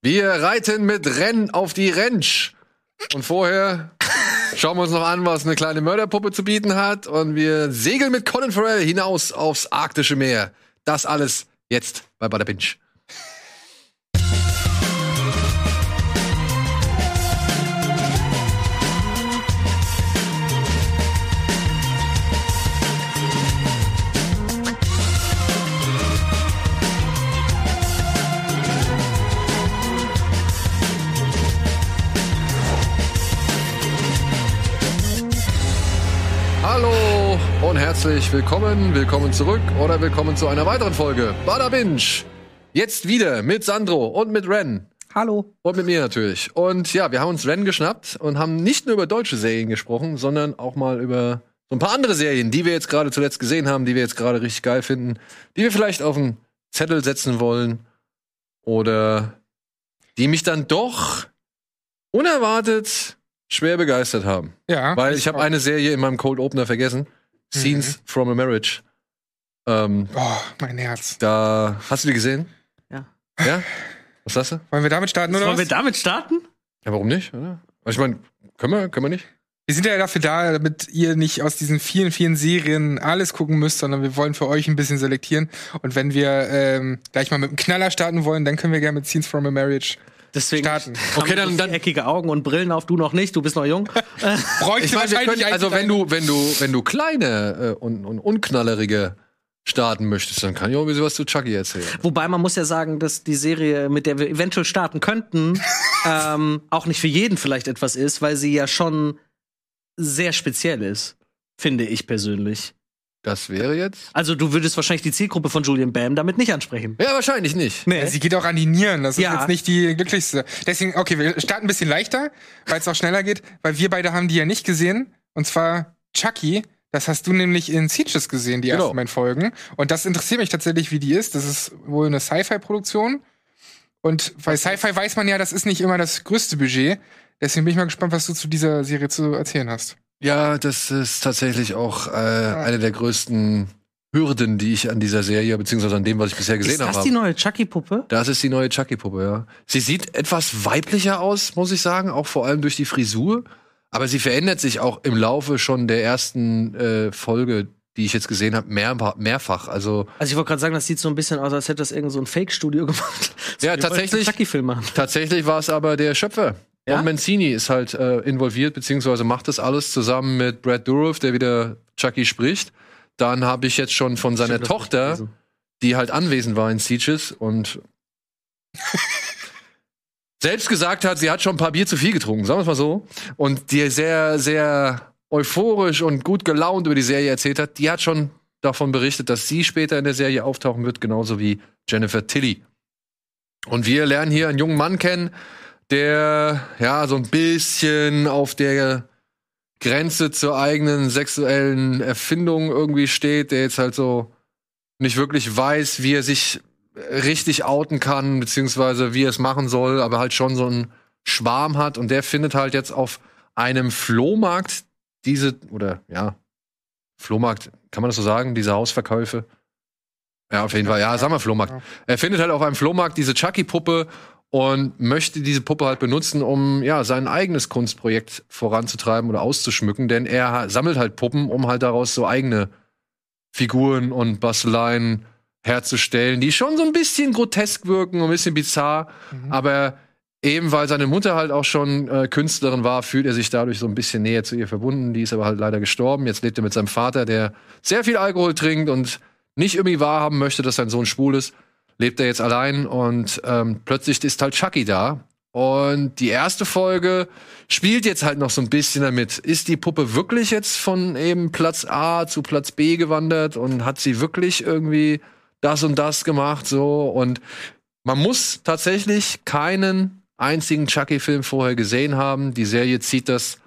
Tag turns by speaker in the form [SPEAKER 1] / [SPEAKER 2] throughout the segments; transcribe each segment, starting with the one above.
[SPEAKER 1] Wir reiten mit Renn auf die Rentsch. Und vorher schauen wir uns noch an, was eine kleine Mörderpuppe zu bieten hat. Und wir segeln mit Colin Farrell hinaus aufs arktische Meer. Das alles jetzt bei Bada Binge. Und herzlich willkommen, willkommen zurück oder willkommen zu einer weiteren Folge Bada Binge. Jetzt wieder mit Sandro und mit Ren.
[SPEAKER 2] Hallo.
[SPEAKER 1] Und mit mir natürlich. Und ja, wir haben uns Ren geschnappt und haben nicht nur über deutsche Serien gesprochen, sondern auch mal über so ein paar andere Serien, die wir jetzt gerade zuletzt gesehen haben, die wir jetzt gerade richtig geil finden, die wir vielleicht auf einen Zettel setzen wollen oder die mich dann doch unerwartet schwer begeistert haben.
[SPEAKER 2] Ja.
[SPEAKER 1] Weil ich habe eine Serie in meinem Cold Opener vergessen. Scenes from a Marriage. Ähm,
[SPEAKER 2] Oh, mein Herz.
[SPEAKER 1] da hast du die gesehen?
[SPEAKER 3] Ja.
[SPEAKER 1] Ja? Was sagst du?
[SPEAKER 2] Wollen wir damit starten, oder
[SPEAKER 3] Wollen wir
[SPEAKER 2] was?
[SPEAKER 3] damit starten?
[SPEAKER 1] Ja, warum nicht? Oder? Also ich meine, können wir, können wir nicht?
[SPEAKER 2] Wir sind ja dafür da, damit ihr nicht aus diesen vielen, vielen Serien alles gucken müsst, sondern wir wollen für euch ein bisschen selektieren. Und wenn wir ähm, gleich mal mit einem Knaller starten wollen, dann können wir gerne mit Scenes from a Marriage
[SPEAKER 3] Deswegen
[SPEAKER 2] starten.
[SPEAKER 1] Okay, dann-
[SPEAKER 3] dann, eckige Augen und Brillen auf, du noch nicht, du bist noch jung.
[SPEAKER 2] Bräuchte
[SPEAKER 1] Ich
[SPEAKER 2] wahrscheinlich
[SPEAKER 1] können, also wenn du, wenn du, wenn du kleine äh, und, und unknallerige starten möchtest, dann kann ich auch ein bisschen was zu Chucky erzählen.
[SPEAKER 3] Wobei man muss ja sagen, dass die Serie, mit der wir eventuell starten könnten, ähm, auch nicht für jeden vielleicht etwas ist, weil sie ja schon sehr speziell ist, finde ich persönlich.
[SPEAKER 1] Das wäre jetzt?
[SPEAKER 3] Also du würdest wahrscheinlich die Zielgruppe von Julian Bam damit nicht ansprechen.
[SPEAKER 1] Ja, wahrscheinlich nicht.
[SPEAKER 3] Nee.
[SPEAKER 2] Sie geht auch an die Nieren, das ist
[SPEAKER 3] Ja.
[SPEAKER 2] jetzt nicht die glücklichste. Deswegen, okay, wir starten ein bisschen leichter, weil es auch schneller geht, weil wir beide haben die ja nicht gesehen. Und zwar Chucky, das hast du nämlich in Sieges gesehen, die
[SPEAKER 1] Genau.
[SPEAKER 2] ersten beiden Folgen. Und das interessiert mich tatsächlich, wie die ist. Das ist wohl eine Sci-Fi-Produktion. Und bei Sci-Fi weiß man ja, das ist nicht immer das größte Budget. Deswegen bin ich mal gespannt, was du zu dieser Serie zu erzählen hast.
[SPEAKER 1] Ja, das ist tatsächlich auch äh, eine der größten Hürden, die ich an dieser Serie, beziehungsweise an dem, was ich bisher gesehen
[SPEAKER 3] ist das
[SPEAKER 1] habe.
[SPEAKER 3] die neue Chucky-Puppe?
[SPEAKER 1] Das ist die neue Chucky-Puppe, ja. Sie sieht etwas weiblicher aus, muss ich sagen, auch vor allem durch die Frisur. Aber sie verändert sich auch im Laufe schon der ersten äh, Folge, die ich jetzt gesehen habe, mehr, mehrfach. Also
[SPEAKER 3] Also ich wollte gerade sagen, das sieht so ein bisschen aus, als hätte das irgend so ein Fake-Studio gemacht.
[SPEAKER 1] Ja, tatsächlich.
[SPEAKER 3] Chucky-Film machen.
[SPEAKER 1] tatsächlich war es aber der Schöpfer.
[SPEAKER 3] Ja?
[SPEAKER 1] Don Mancini ist halt äh, involviert, beziehungsweise macht das alles zusammen mit Brad Dourif, der wieder Chucky spricht. Dann habe ich jetzt schon von seiner
[SPEAKER 3] Stimmt,
[SPEAKER 1] Tochter, die halt anwesend war in Sieges und selbst gesagt hat, sie hat schon ein paar Bier zu viel getrunken, sagen wir es mal so. Und die sehr, sehr euphorisch und gut gelaunt über die Serie erzählt hat, die hat schon davon berichtet, dass sie später in der Serie auftauchen wird, genauso wie Jennifer Tilly. Und wir lernen hier einen jungen Mann kennen, der ja so ein bisschen auf der Grenze zur eigenen sexuellen Erfindung irgendwie steht, der jetzt halt so nicht wirklich weiß, wie er sich richtig outen kann, beziehungsweise wie er es machen soll, aber halt schon so einen Schwarm hat und der findet halt jetzt auf einem Flohmarkt diese, oder ja, Flohmarkt, kann man das so sagen, diese Hausverkäufe? Ja, auf jeden Fall, ja, sagen wir Flohmarkt. Er findet halt auf einem Flohmarkt diese Chucky-Puppe und möchte diese Puppe halt benutzen, um ja sein eigenes Kunstprojekt voranzutreiben oder auszuschmücken, denn er sammelt halt Puppen, um halt daraus so eigene Figuren und Basteleien herzustellen, die schon so ein bisschen grotesk wirken, ein bisschen bizarr, aber eben weil seine Mutter halt auch schon äh, Künstlerin war, fühlt er sich dadurch so ein bisschen näher zu ihr verbunden. Die ist aber halt leider gestorben. Jetzt lebt er mit seinem Vater, der sehr viel Alkohol trinkt und nicht irgendwie wahrhaben möchte, dass sein Sohn schwul ist. Lebt er jetzt allein und ähm, plötzlich ist halt Chucky da. Und die erste Folge spielt jetzt halt noch so ein bisschen damit. Ist die Puppe wirklich jetzt von eben Platz A zu Platz B gewandert und hat sie wirklich irgendwie das und das gemacht so und man muss tatsächlich keinen einzigen Chucky-Film vorher gesehen haben. Die Serie zieht das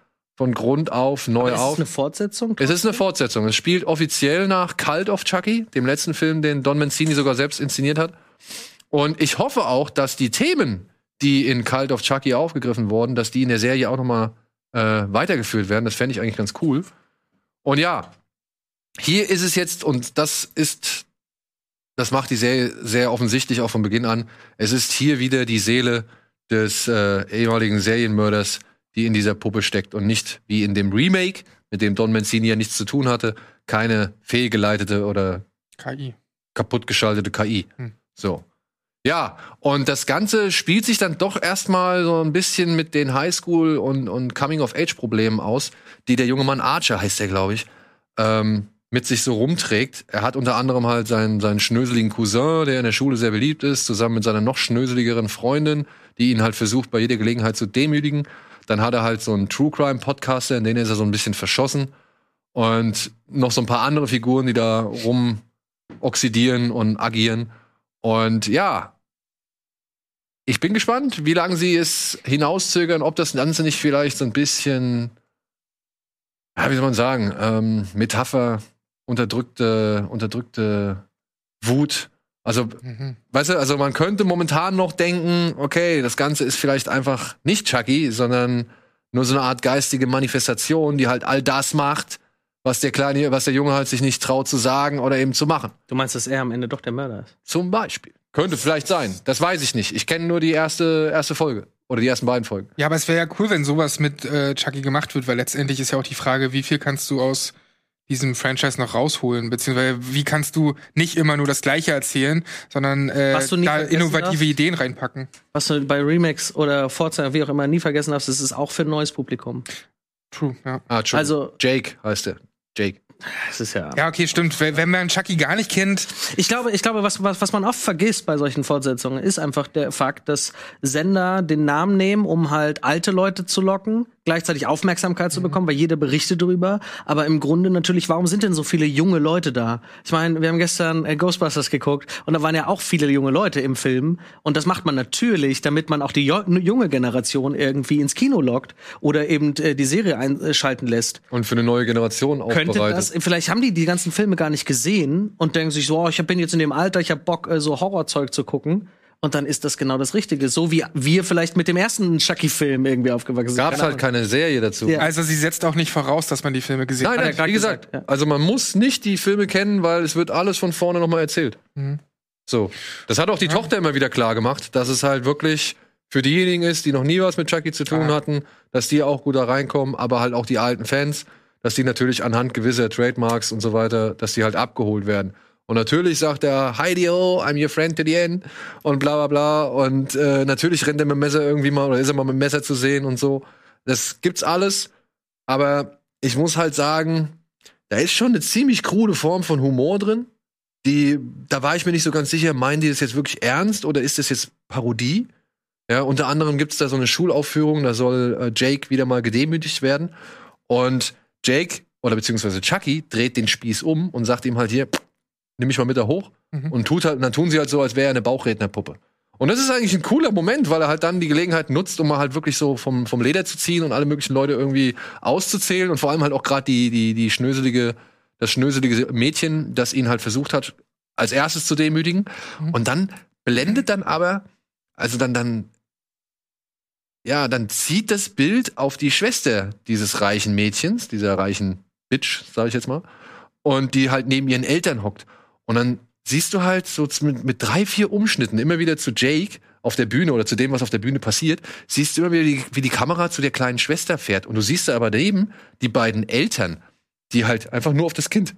[SPEAKER 1] von Grund auf neu
[SPEAKER 3] Ist es
[SPEAKER 1] auf.
[SPEAKER 3] eine Fortsetzung?
[SPEAKER 1] Es ist eine Fortsetzung. Es spielt offiziell nach Cult of Chucky, dem letzten Film, den Don Mancini sogar selbst inszeniert hat. Und ich hoffe auch, dass die Themen, die in Cult of Chucky aufgegriffen wurden, dass die in der Serie auch noch mal äh, weitergeführt werden. Das fände ich eigentlich ganz cool. Und ja, hier ist es jetzt, und das ist, das macht die Serie sehr offensichtlich auch von Beginn an, es ist hier wieder die Seele des äh, ehemaligen Serienmörders, die in dieser Puppe steckt und nicht wie in dem Remake, mit dem Don Mancini ja nichts zu tun hatte, keine fehlgeleitete oder
[SPEAKER 2] KI.
[SPEAKER 1] kaputtgeschaltete KI.
[SPEAKER 2] Hm.
[SPEAKER 1] So. Ja, und das Ganze spielt sich dann doch erstmal so ein bisschen mit den Highschool- und, und Coming-of-Age-Problemen aus, die der junge Mann Archer, heißt der, glaube ich, ähm, mit sich so rumträgt. Er hat unter anderem halt seinen, seinen schnöseligen Cousin, der in der Schule sehr beliebt ist, zusammen mit seiner noch schnöseligeren Freundin, die ihn halt versucht, bei jeder Gelegenheit zu demütigen. Dann hat er halt so einen True Crime Podcaster, in den ist er so ein bisschen verschossen. Und noch so ein paar andere Figuren, die da rum oxidieren und agieren. Und ja, ich bin gespannt, wie lange sie es hinauszögern, ob das Ganze nicht vielleicht so ein bisschen, ja, wie soll man sagen, ähm, Metapher, unterdrückte, unterdrückte Wut. Also,
[SPEAKER 2] Mhm.
[SPEAKER 1] weißt du, also man könnte momentan noch denken, okay, das Ganze ist vielleicht einfach nicht Chucky, sondern nur so eine Art geistige Manifestation, die halt all das macht, was der kleine, was der Junge halt sich nicht traut zu sagen oder eben zu machen.
[SPEAKER 3] Du meinst, dass er am Ende doch der Mörder ist?
[SPEAKER 1] Zum Beispiel. Könnte vielleicht sein. Das weiß ich nicht. Ich kenne nur die erste, erste Folge. Oder die ersten beiden Folgen.
[SPEAKER 2] Ja, aber es wäre ja cool, wenn sowas mit äh, Chucky gemacht wird, weil letztendlich ist ja auch die Frage, wie viel kannst du aus diesem Franchise noch rausholen, beziehungsweise wie kannst du nicht immer nur das Gleiche erzählen, sondern äh,
[SPEAKER 3] Was du nie
[SPEAKER 2] da innovative
[SPEAKER 3] darfst?
[SPEAKER 2] Ideen reinpacken.
[SPEAKER 3] Was du bei Remakes oder Forza, wie auch immer, nie vergessen darfst, ist es auch für ein neues Publikum.
[SPEAKER 2] True, ja.
[SPEAKER 1] Ah.
[SPEAKER 3] Also-
[SPEAKER 1] Jake heißt er. Jake.
[SPEAKER 3] Das ist ja.
[SPEAKER 2] Ja, okay, stimmt. Wenn wenn man Chucky gar nicht kennt,
[SPEAKER 3] Ich glaube, ich glaube, was, was, was man oft vergisst bei solchen Fortsetzungen, ist einfach der Fakt, dass Sender den Namen nehmen, um halt alte Leute zu locken, gleichzeitig Aufmerksamkeit zu bekommen, weil jeder berichtet drüber. Aber im Grunde natürlich, warum sind denn so viele junge Leute da? Ich meine, wir haben gestern äh, Ghostbusters geguckt und da waren ja auch viele junge Leute im Film. Und das macht man natürlich, damit man auch die jo junge Generation irgendwie ins Kino lockt oder eben äh, die Serie einschalten lässt.
[SPEAKER 1] Und für eine neue Generation
[SPEAKER 3] Könnte
[SPEAKER 1] aufbereitet.
[SPEAKER 3] das, vielleicht haben die die ganzen Filme gar nicht gesehen und denken sich so, oh, ich bin jetzt in dem Alter, ich habe Bock, äh, so Horrorzeug zu gucken. Und dann ist das genau das Richtige. So wie wir vielleicht mit dem ersten Chucky-Film irgendwie aufgewachsen sind.
[SPEAKER 1] Gab's
[SPEAKER 3] Keine
[SPEAKER 1] halt keine Serie dazu.
[SPEAKER 3] Ja.
[SPEAKER 2] also sie setzt auch nicht voraus, dass man die Filme gesehen
[SPEAKER 1] Nein,
[SPEAKER 3] Hat
[SPEAKER 1] nein,
[SPEAKER 3] grad
[SPEAKER 1] wie gesagt,
[SPEAKER 3] gesagt, ja.
[SPEAKER 1] also man muss nicht die Filme kennen, weil es wird alles von vorne nochmal erzählt.
[SPEAKER 2] Mhm.
[SPEAKER 1] So. Das hat auch die Tochter immer wieder klar gemacht, dass es halt wirklich für diejenigen ist, die noch nie was mit Chucky zu tun hatten, dass die auch gut da reinkommen, aber halt auch die alten Fans, dass die natürlich anhand gewisser Trademarks und so weiter, dass die halt abgeholt werden. Und natürlich sagt er, Heidi, oh, I'm your friend to the end und bla bla bla. Und äh, natürlich rennt er mit dem Messer irgendwie mal oder ist er mal mit dem Messer zu sehen und so. Das gibt's alles. Aber ich muss halt sagen, da ist schon eine ziemlich krude Form von Humor drin. Die, da war ich mir nicht so ganz sicher, meinen die das jetzt wirklich ernst oder ist das jetzt Parodie? Ja, unter anderem gibt's da so eine Schulaufführung, da soll äh, Jake wieder mal gedemütigt werden. Und Jake, oder beziehungsweise Chucky, dreht den Spieß um und sagt ihm halt hier, nimm mich mal mit da hoch.
[SPEAKER 2] Mhm.
[SPEAKER 1] Und tut halt, dann tun sie halt so, als wäre er eine Bauchrednerpuppe. Und das ist eigentlich ein cooler Moment, weil er halt dann die Gelegenheit nutzt, um mal halt wirklich so vom, vom Leder zu ziehen und alle möglichen Leute irgendwie auszuzählen und vor allem halt auch gerade die, die, die schnöselige, das schnöselige Mädchen, das ihn halt versucht hat, als erstes zu demütigen.
[SPEAKER 2] Mhm.
[SPEAKER 1] Und dann blendet dann aber, also dann, dann, ja, dann zieht das Bild auf die Schwester dieses reichen Mädchens, dieser reichen Bitch, sag ich jetzt mal, und die halt neben ihren Eltern hockt. Und dann siehst du halt so mit, mit drei, vier Umschnitten immer wieder zu Jake auf der Bühne oder zu dem, was auf der Bühne passiert, siehst du immer wieder, wie, wie die Kamera zu der kleinen Schwester fährt. Und du siehst da aber daneben die beiden Eltern, die halt einfach nur auf das Kind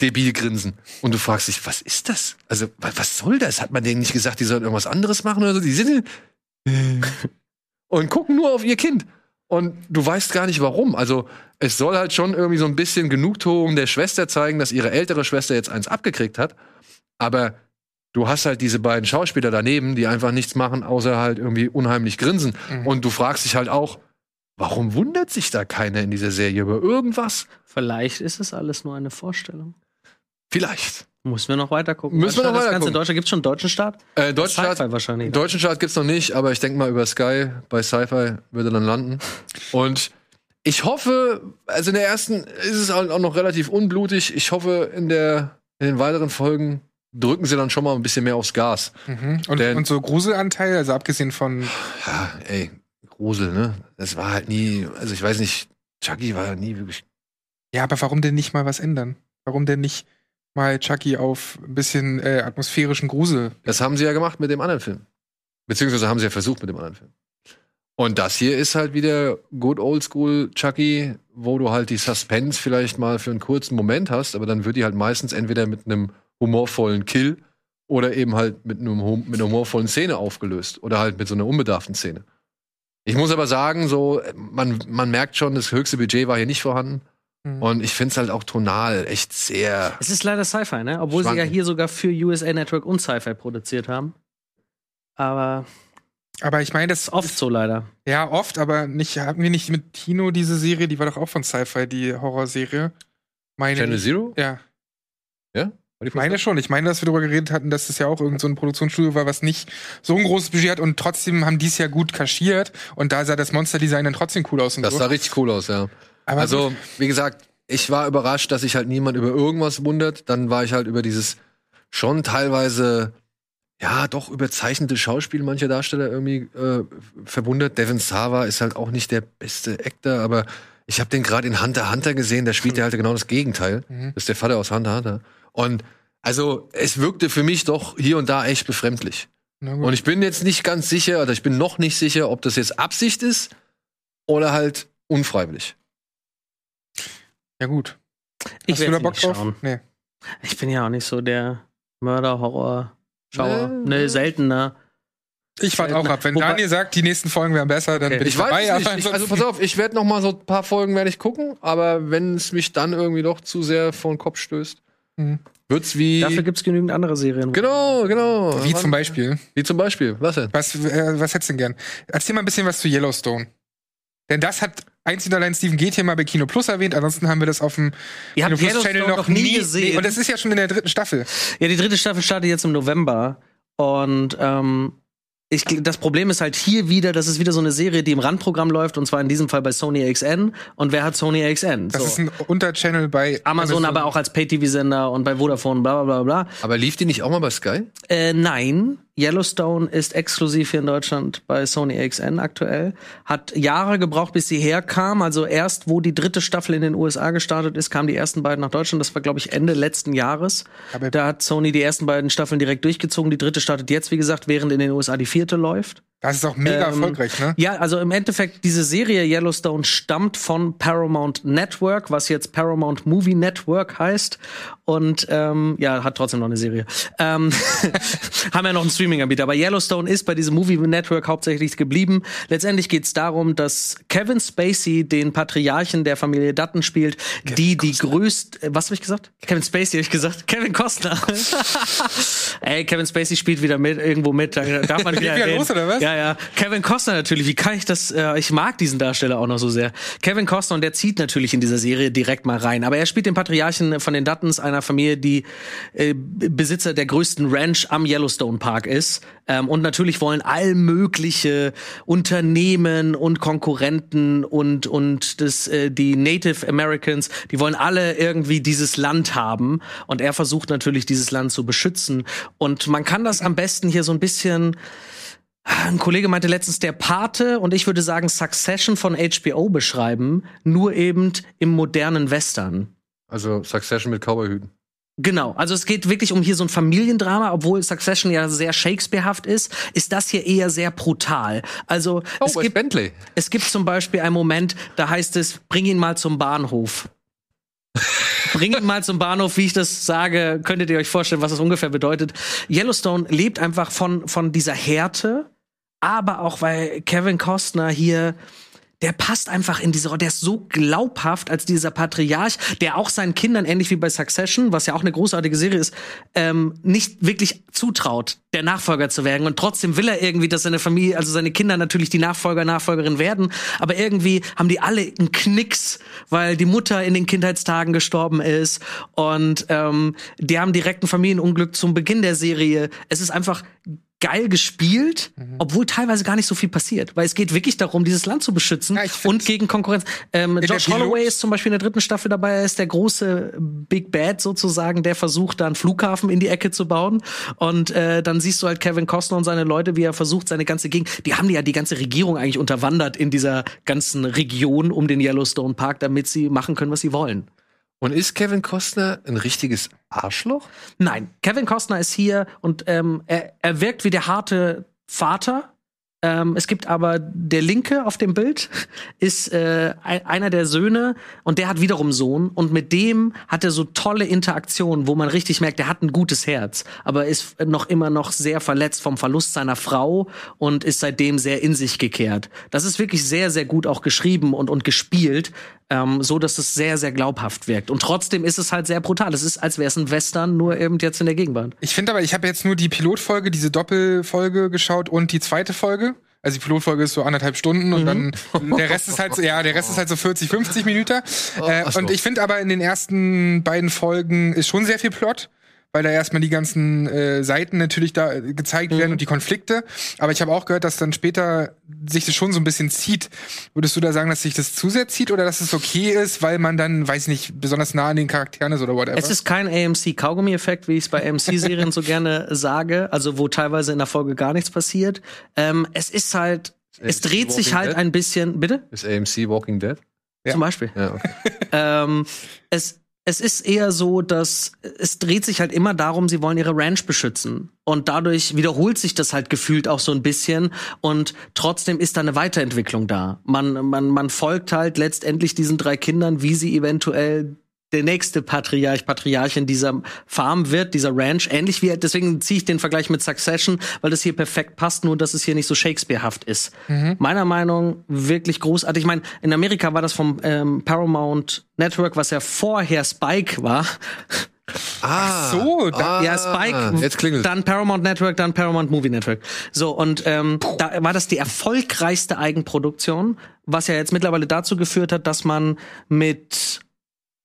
[SPEAKER 1] debil grinsen. Und du fragst dich, was ist das? Also, wa- was soll das? Hat man denen nicht gesagt, die sollen irgendwas anderes machen oder so? Die sind und gucken nur auf ihr Kind. Und du weißt gar nicht warum. Also, es soll halt schon irgendwie so ein bisschen Genugtuung der Schwester zeigen, dass ihre ältere Schwester jetzt eins abgekriegt hat. Aber du hast halt diese beiden Schauspieler daneben, die einfach nichts machen, außer halt irgendwie unheimlich grinsen.
[SPEAKER 2] Mhm.
[SPEAKER 1] Und du fragst dich halt auch, warum wundert sich da keiner in dieser Serie über irgendwas?
[SPEAKER 3] Vielleicht ist es alles nur eine Vorstellung.
[SPEAKER 1] Vielleicht.
[SPEAKER 3] Müssen wir noch weiter gucken.
[SPEAKER 1] Müssen wir noch
[SPEAKER 3] das
[SPEAKER 1] weiter
[SPEAKER 3] ganze
[SPEAKER 1] gucken.
[SPEAKER 3] Deutsche gibt schon einen deutschen Start?
[SPEAKER 1] Äh, Deutschland,
[SPEAKER 3] Sci-Fi wahrscheinlich.
[SPEAKER 1] deutschen Start gibt's noch nicht, aber ich denke mal über Sky bei Sci-Fi würde dann landen. Und ich hoffe, also in der ersten ist es auch auch noch relativ unblutig. Ich hoffe, in der in den weiteren Folgen drücken sie dann schon mal ein bisschen mehr aufs Gas.
[SPEAKER 2] Mhm. Und,
[SPEAKER 1] Denn-
[SPEAKER 2] und so Gruselanteil, also abgesehen von
[SPEAKER 1] Ja, ey, Grusel, ne? Das war halt nie, also ich weiß nicht, Chucky war nie wirklich.
[SPEAKER 2] Ja, aber warum denn nicht mal was ändern? Warum denn nicht mal Chucky auf ein bisschen äh, atmosphärischen Grusel?
[SPEAKER 1] Das haben sie ja gemacht mit dem anderen Film. Beziehungsweise haben sie ja versucht mit dem anderen Film. Und das hier ist halt wieder good old school Chucky, wo du halt die Suspense vielleicht mal für einen kurzen Moment hast, aber dann wird die halt meistens entweder mit einem humorvollen Kill oder eben halt mit, einem, mit einer humorvollen Szene aufgelöst oder halt mit so einer unbedarften Szene. Ich muss aber sagen, so, man, man merkt schon, das höchste Budget war hier nicht vorhanden.
[SPEAKER 2] Mhm.
[SPEAKER 1] Und ich finde es halt auch tonal echt sehr.
[SPEAKER 3] Es ist leider Sci-Fi, ne? Obwohl sie ja
[SPEAKER 1] Schwanken.
[SPEAKER 3] hier sogar für USA Network und Sci-Fi produziert haben. Aber
[SPEAKER 2] Aber ich meine, das
[SPEAKER 3] ist oft so leider.
[SPEAKER 2] Ja, oft, aber nicht, hatten wir nicht mit Tino diese Serie, die war doch auch von Sci-Fi, die Horrorserie. Meine
[SPEAKER 1] Channel
[SPEAKER 2] ich.
[SPEAKER 1] Zero?
[SPEAKER 2] Ja,
[SPEAKER 1] die
[SPEAKER 2] ich meine schon. Ich meine, dass wir darüber geredet hatten, dass das ja auch irgend so ein Produktionsstudio war, was nicht so ein großes Budget hat und trotzdem haben die es ja gut kaschiert und da sah das Monster-Design dann trotzdem cool aus und
[SPEAKER 1] Das
[SPEAKER 2] so.
[SPEAKER 1] sah richtig cool aus, ja.
[SPEAKER 2] Aber
[SPEAKER 1] also, wie gesagt, ich war überrascht, dass sich halt niemand über irgendwas wundert. Dann war ich halt über dieses schon teilweise, ja, doch überzeichnete Schauspiel mancher Darsteller irgendwie äh, verwundert. Devin Sava ist halt auch nicht der beste Actor, aber ich habe den gerade in Hunter Hunter gesehen, da spielt er halt genau das Gegenteil.
[SPEAKER 2] Mhm.
[SPEAKER 1] Das ist der Vater aus Hunter Hunter. Und also, es wirkte für mich doch hier und da echt befremdlich. Und ich bin jetzt nicht ganz sicher, oder ich bin noch nicht sicher, ob das jetzt Absicht ist oder halt unfreiwillig.
[SPEAKER 2] Ja, gut.
[SPEAKER 3] Ich
[SPEAKER 2] Hast du da Bock
[SPEAKER 3] nicht
[SPEAKER 2] drauf?
[SPEAKER 3] schauen.
[SPEAKER 2] Nee.
[SPEAKER 3] Ich bin ja auch nicht so der Mörder-Horror-Schauer.
[SPEAKER 1] Nee.
[SPEAKER 3] Nee, seltener.
[SPEAKER 2] Ich warte auch ab. Wenn
[SPEAKER 3] Wobei-
[SPEAKER 2] Daniel sagt, die nächsten Folgen wären besser, dann
[SPEAKER 3] Okay.
[SPEAKER 2] bin ich,
[SPEAKER 1] Ich weiß
[SPEAKER 2] dabei.
[SPEAKER 1] es nicht.
[SPEAKER 2] aber
[SPEAKER 1] Ich, also pass auf, ich werde noch mal so ein paar Folgen werde ich gucken, aber wenn es mich dann irgendwie doch zu sehr vor den Kopf stößt,
[SPEAKER 2] Mhm.
[SPEAKER 1] wird's wie
[SPEAKER 3] Dafür gibt's genügend andere Serien.
[SPEAKER 1] Genau, genau.
[SPEAKER 2] Wie
[SPEAKER 1] Wann-
[SPEAKER 2] zum Beispiel.
[SPEAKER 1] Wie zum Beispiel. Was denn?
[SPEAKER 2] Was, äh, was hättest du denn gern? Erzähl mal ein bisschen was zu Yellowstone. Denn das hat einzig und allein Steven Geht hier mal bei Kino Plus erwähnt, ansonsten haben wir das auf dem
[SPEAKER 3] Ihr
[SPEAKER 2] Kino Plus Channel
[SPEAKER 3] noch nie gesehen.
[SPEAKER 2] Nee, und das ist ja schon in der dritten Staffel.
[SPEAKER 3] Ja, die dritte Staffel startet jetzt im November. Und ähm, ich, das Problem ist halt hier wieder, das ist wieder so eine Serie, die im Randprogramm läuft, und zwar in diesem Fall bei Sony XN. Und wer hat Sony XN?
[SPEAKER 2] Das
[SPEAKER 3] So.
[SPEAKER 2] ist ein Unterchannel bei
[SPEAKER 3] Amazon, aber auch als Pay-TV-Sender und bei Vodafone, bla bla bla bla.
[SPEAKER 1] Aber lief die nicht auch mal bei Sky?
[SPEAKER 3] Äh, nein, Yellowstone ist exklusiv hier in Deutschland bei Sony XN aktuell. Hat Jahre gebraucht, bis sie herkam. Also erst, wo die dritte Staffel in den USA gestartet ist, kamen die ersten beiden nach Deutschland. Das war, glaube ich, Ende letzten Jahres.
[SPEAKER 2] Aber-
[SPEAKER 3] da hat Sony die ersten beiden Staffeln direkt durchgezogen. Die dritte startet jetzt, wie gesagt, während in den USA die vierte läuft.
[SPEAKER 2] Das ist auch mega
[SPEAKER 3] Ähm,
[SPEAKER 2] erfolgreich, ne?
[SPEAKER 3] Ja, also im Endeffekt, diese Serie Yellowstone stammt von Paramount Network, was jetzt Paramount Movie Network heißt. Und ähm, ja, hat trotzdem noch eine Serie. Ähm, haben ja noch einen Streaming-Anbieter. Aber Yellowstone ist bei diesem Movie Network hauptsächlich geblieben. Letztendlich geht es darum, dass Kevin Spacey den Patriarchen der Familie Dutton spielt, die die größte. äh, Was habe ich gesagt? Kevin Spacey habe ich gesagt. Kevin Costner. Ey, Kevin Spacey spielt wieder mit irgendwo mit. Da darf man
[SPEAKER 2] Geht
[SPEAKER 3] wieder
[SPEAKER 2] wieder los, oder was?
[SPEAKER 3] Ja, ja. Kevin Costner natürlich. Wie kann ich das? Äh, ich mag diesen Darsteller auch noch so sehr. Kevin Costner und der zieht natürlich in dieser Serie direkt mal rein. Aber er spielt den Patriarchen von den Duttons, einer Familie, die äh, Besitzer der größten Ranch am Yellowstone Park ist. Ähm, und natürlich wollen all mögliche Unternehmen und Konkurrenten und und das äh, die Native Americans, die wollen alle irgendwie dieses Land haben. Und er versucht natürlich dieses Land zu beschützen. Und man kann das am besten hier so ein bisschen ein Kollege meinte letztens der Pate und ich würde sagen Succession von HBO beschreiben, nur eben im modernen Western.
[SPEAKER 1] Also Succession mit Cowboyhüten.
[SPEAKER 3] Genau, also es geht wirklich um hier so ein Familiendrama, obwohl Succession ja sehr Shakespearehaft ist, ist das hier eher sehr brutal. Also
[SPEAKER 1] Oh,
[SPEAKER 3] es, gibt,
[SPEAKER 1] Bentley.
[SPEAKER 3] es gibt zum Beispiel einen Moment, da heißt es, bring ihn mal zum Bahnhof. Bring ihn mal zum Bahnhof, wie ich das sage, könntet ihr euch vorstellen, was das ungefähr bedeutet. Yellowstone lebt einfach von, von dieser Härte, aber auch weil Kevin Costner hier der passt einfach in diese Rolle. Der ist so glaubhaft als dieser Patriarch, der auch seinen Kindern, ähnlich wie bei Succession, was ja auch eine großartige Serie ist, ähm, nicht wirklich zutraut, der Nachfolger zu werden. Und trotzdem will er irgendwie, dass seine Familie, also seine Kinder natürlich die Nachfolger, Nachfolgerin werden. Aber irgendwie haben die alle einen Knicks, weil die Mutter in den Kindheitstagen gestorben ist. Und ähm, die haben direkt ein Familienunglück zum Beginn der Serie. Es ist einfach geil gespielt,
[SPEAKER 2] Mhm.
[SPEAKER 3] obwohl teilweise gar nicht so viel passiert, weil es geht wirklich darum, dieses Land zu beschützen
[SPEAKER 2] Ja,
[SPEAKER 3] und gegen Konkurrenz. Ähm, Josh Holloway ist zum Beispiel in der dritten Staffel dabei, er ist der große Big Bad sozusagen, der versucht, da einen Flughafen in die Ecke zu bauen. Und äh, dann siehst du halt Kevin Costner und seine Leute, wie er versucht, seine ganze Gegend, die haben ja die ganze Regierung eigentlich unterwandert in dieser ganzen Region um den Yellowstone Park, damit sie machen können, was sie wollen.
[SPEAKER 1] Und ist Kevin Costner ein richtiges Arschloch?
[SPEAKER 3] Nein, Kevin Costner ist hier und ähm, er, er wirkt wie der harte Vater. Ähm, es gibt aber der Linke auf dem Bild ist äh, ein- einer der Söhne und der hat wiederum Sohn und mit dem hat er so tolle Interaktionen, wo man richtig merkt, der hat ein gutes Herz, aber ist noch immer noch sehr verletzt vom Verlust seiner Frau und ist seitdem sehr in sich gekehrt. Das ist wirklich sehr sehr gut auch geschrieben und und gespielt, ähm, so dass es sehr sehr glaubhaft wirkt und trotzdem ist es halt sehr brutal. Es ist als wäre es ein Western nur eben jetzt in der Gegenwart.
[SPEAKER 2] Ich finde aber, ich habe jetzt nur die Pilotfolge, diese Doppelfolge geschaut und die zweite Folge. Also die Pilotfolge ist so anderthalb Stunden und dann der Rest ist halt so, ja, der Rest ist halt so 40, 50 Minuten. Äh,
[SPEAKER 1] ach so.
[SPEAKER 2] und ich finde aber in den ersten beiden Folgen ist schon sehr viel Plot. Weil da erstmal die ganzen äh, Seiten natürlich da äh, gezeigt werden und die Konflikte. Aber ich habe auch gehört, dass dann später sich das schon so ein bisschen zieht. Würdest du da sagen, dass sich das zu sehr zieht oder dass es okay ist, weil man dann, weiß nicht, besonders nah an den Charakteren ist oder whatever?
[SPEAKER 3] Es ist kein AMC-Kaugummi-Effekt, wie ich es bei AMC-Serien so gerne sage, also wo teilweise in der Folge gar nichts passiert. Ähm, es ist halt, es
[SPEAKER 1] AMC
[SPEAKER 3] dreht sich
[SPEAKER 1] Walking
[SPEAKER 3] halt
[SPEAKER 1] Dead?
[SPEAKER 3] ein bisschen, bitte?
[SPEAKER 1] Ist AMC Walking Dead?
[SPEAKER 2] Ja.
[SPEAKER 3] Zum Beispiel.
[SPEAKER 1] Ja, okay.
[SPEAKER 3] ähm, es, es ist eher so, dass es dreht sich halt immer darum, sie wollen ihre Ranch beschützen. Und dadurch wiederholt sich das halt gefühlt auch so ein bisschen. Und trotzdem ist da eine Weiterentwicklung da. Man, man, man folgt halt letztendlich diesen drei Kindern, wie sie eventuell der nächste Patriarch, Patriarchin dieser Farm wird, dieser Ranch, ähnlich wie, deswegen ziehe ich den Vergleich mit Succession, weil das hier perfekt passt, nur dass es hier nicht so Shakespearehaft ist. Meiner Meinung wirklich großartig. Ich meine, in Amerika war das vom ähm, Paramount Network, was ja vorher Spike war.
[SPEAKER 1] Ah,
[SPEAKER 2] so, da-
[SPEAKER 3] ja, Spike,
[SPEAKER 1] Jetzt klingelt.
[SPEAKER 3] dann Paramount Network, dann Paramount Movie Network. So, und ähm, da war das die erfolgreichste Eigenproduktion, was ja jetzt mittlerweile dazu geführt hat, dass man mit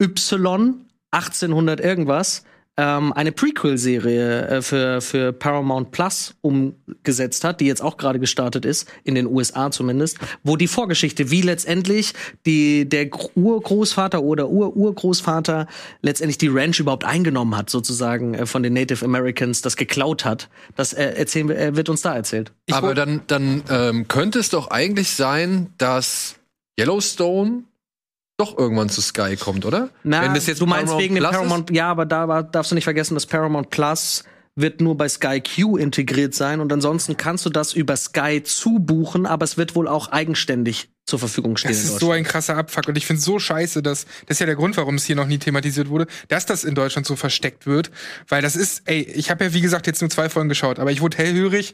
[SPEAKER 3] Y 1800 irgendwas ähm, eine Prequel-Serie äh, für, für Paramount Plus umgesetzt hat, die jetzt auch gerade gestartet ist, in den USA zumindest, wo die Vorgeschichte, wie letztendlich die, der Gr- Urgroßvater oder Ur-Urgroßvater letztendlich die Ranch überhaupt eingenommen hat, sozusagen äh, von den Native Americans, das geklaut hat, das äh, erzählen wir, äh, wird uns da erzählt.
[SPEAKER 1] Aber dann, dann ähm, könnte es doch eigentlich sein, dass Yellowstone doch irgendwann zu Sky kommt, oder?
[SPEAKER 3] Na,
[SPEAKER 1] Wenn das jetzt
[SPEAKER 3] du meinst
[SPEAKER 1] Paramount
[SPEAKER 3] wegen dem
[SPEAKER 1] Plus ist?
[SPEAKER 3] Paramount, ja, aber da war, darfst du nicht vergessen, dass Paramount Plus wird nur bei Sky Q integriert sein und ansonsten kannst du das über Sky zubuchen, aber es wird wohl auch eigenständig zur Verfügung stehen.
[SPEAKER 2] Das ist so ein krasser Abfuck und ich finde so scheiße, dass das ist ja der Grund, warum es hier noch nie thematisiert wurde, dass das in Deutschland so versteckt wird, weil das ist, ey, ich habe ja wie gesagt jetzt nur zwei Folgen geschaut, aber ich wurde hellhörig,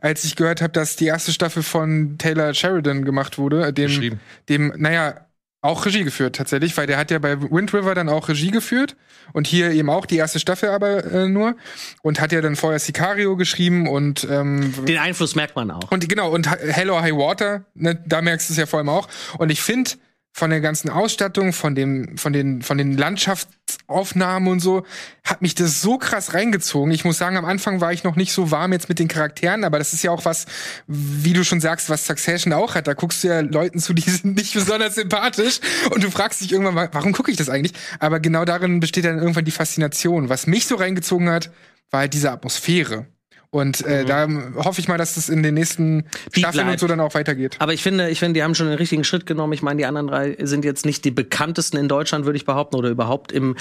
[SPEAKER 2] als ich gehört habe, dass die erste Staffel von Taylor Sheridan gemacht wurde, äh, dem, dem, naja, auch Regie geführt tatsächlich, weil der hat ja bei Wind River dann auch Regie geführt und hier eben auch die erste Staffel aber äh, nur und hat ja dann vorher Sicario geschrieben und ähm,
[SPEAKER 3] Den Einfluss merkt man auch.
[SPEAKER 2] und genau, und Hell or High Water, ne, da merkst du es ja vor allem auch. Und ich finde, von der ganzen Ausstattung, von dem, von den, von den Landschaftsaufnahmen und so, hat mich das so krass reingezogen. Ich muss sagen, am Anfang war ich noch nicht so warm jetzt mit den Charakteren, aber das ist ja auch was, wie du schon sagst, was Succession auch hat. Da guckst du ja Leuten zu, die sind nicht besonders sympathisch und du fragst dich irgendwann, wa- warum gucke ich das eigentlich? Aber genau darin besteht dann irgendwann die Faszination. Was mich so reingezogen hat, war halt diese Atmosphäre. Und äh, da hoffe ich mal, dass das in den nächsten
[SPEAKER 3] Die
[SPEAKER 2] Staffeln und so dann auch weitergeht.
[SPEAKER 3] Aber ich finde, ich finde, die haben schon den richtigen Schritt genommen. Ich meine, die anderen drei sind jetzt nicht die bekanntesten in Deutschland, würde ich behaupten, oder überhaupt im.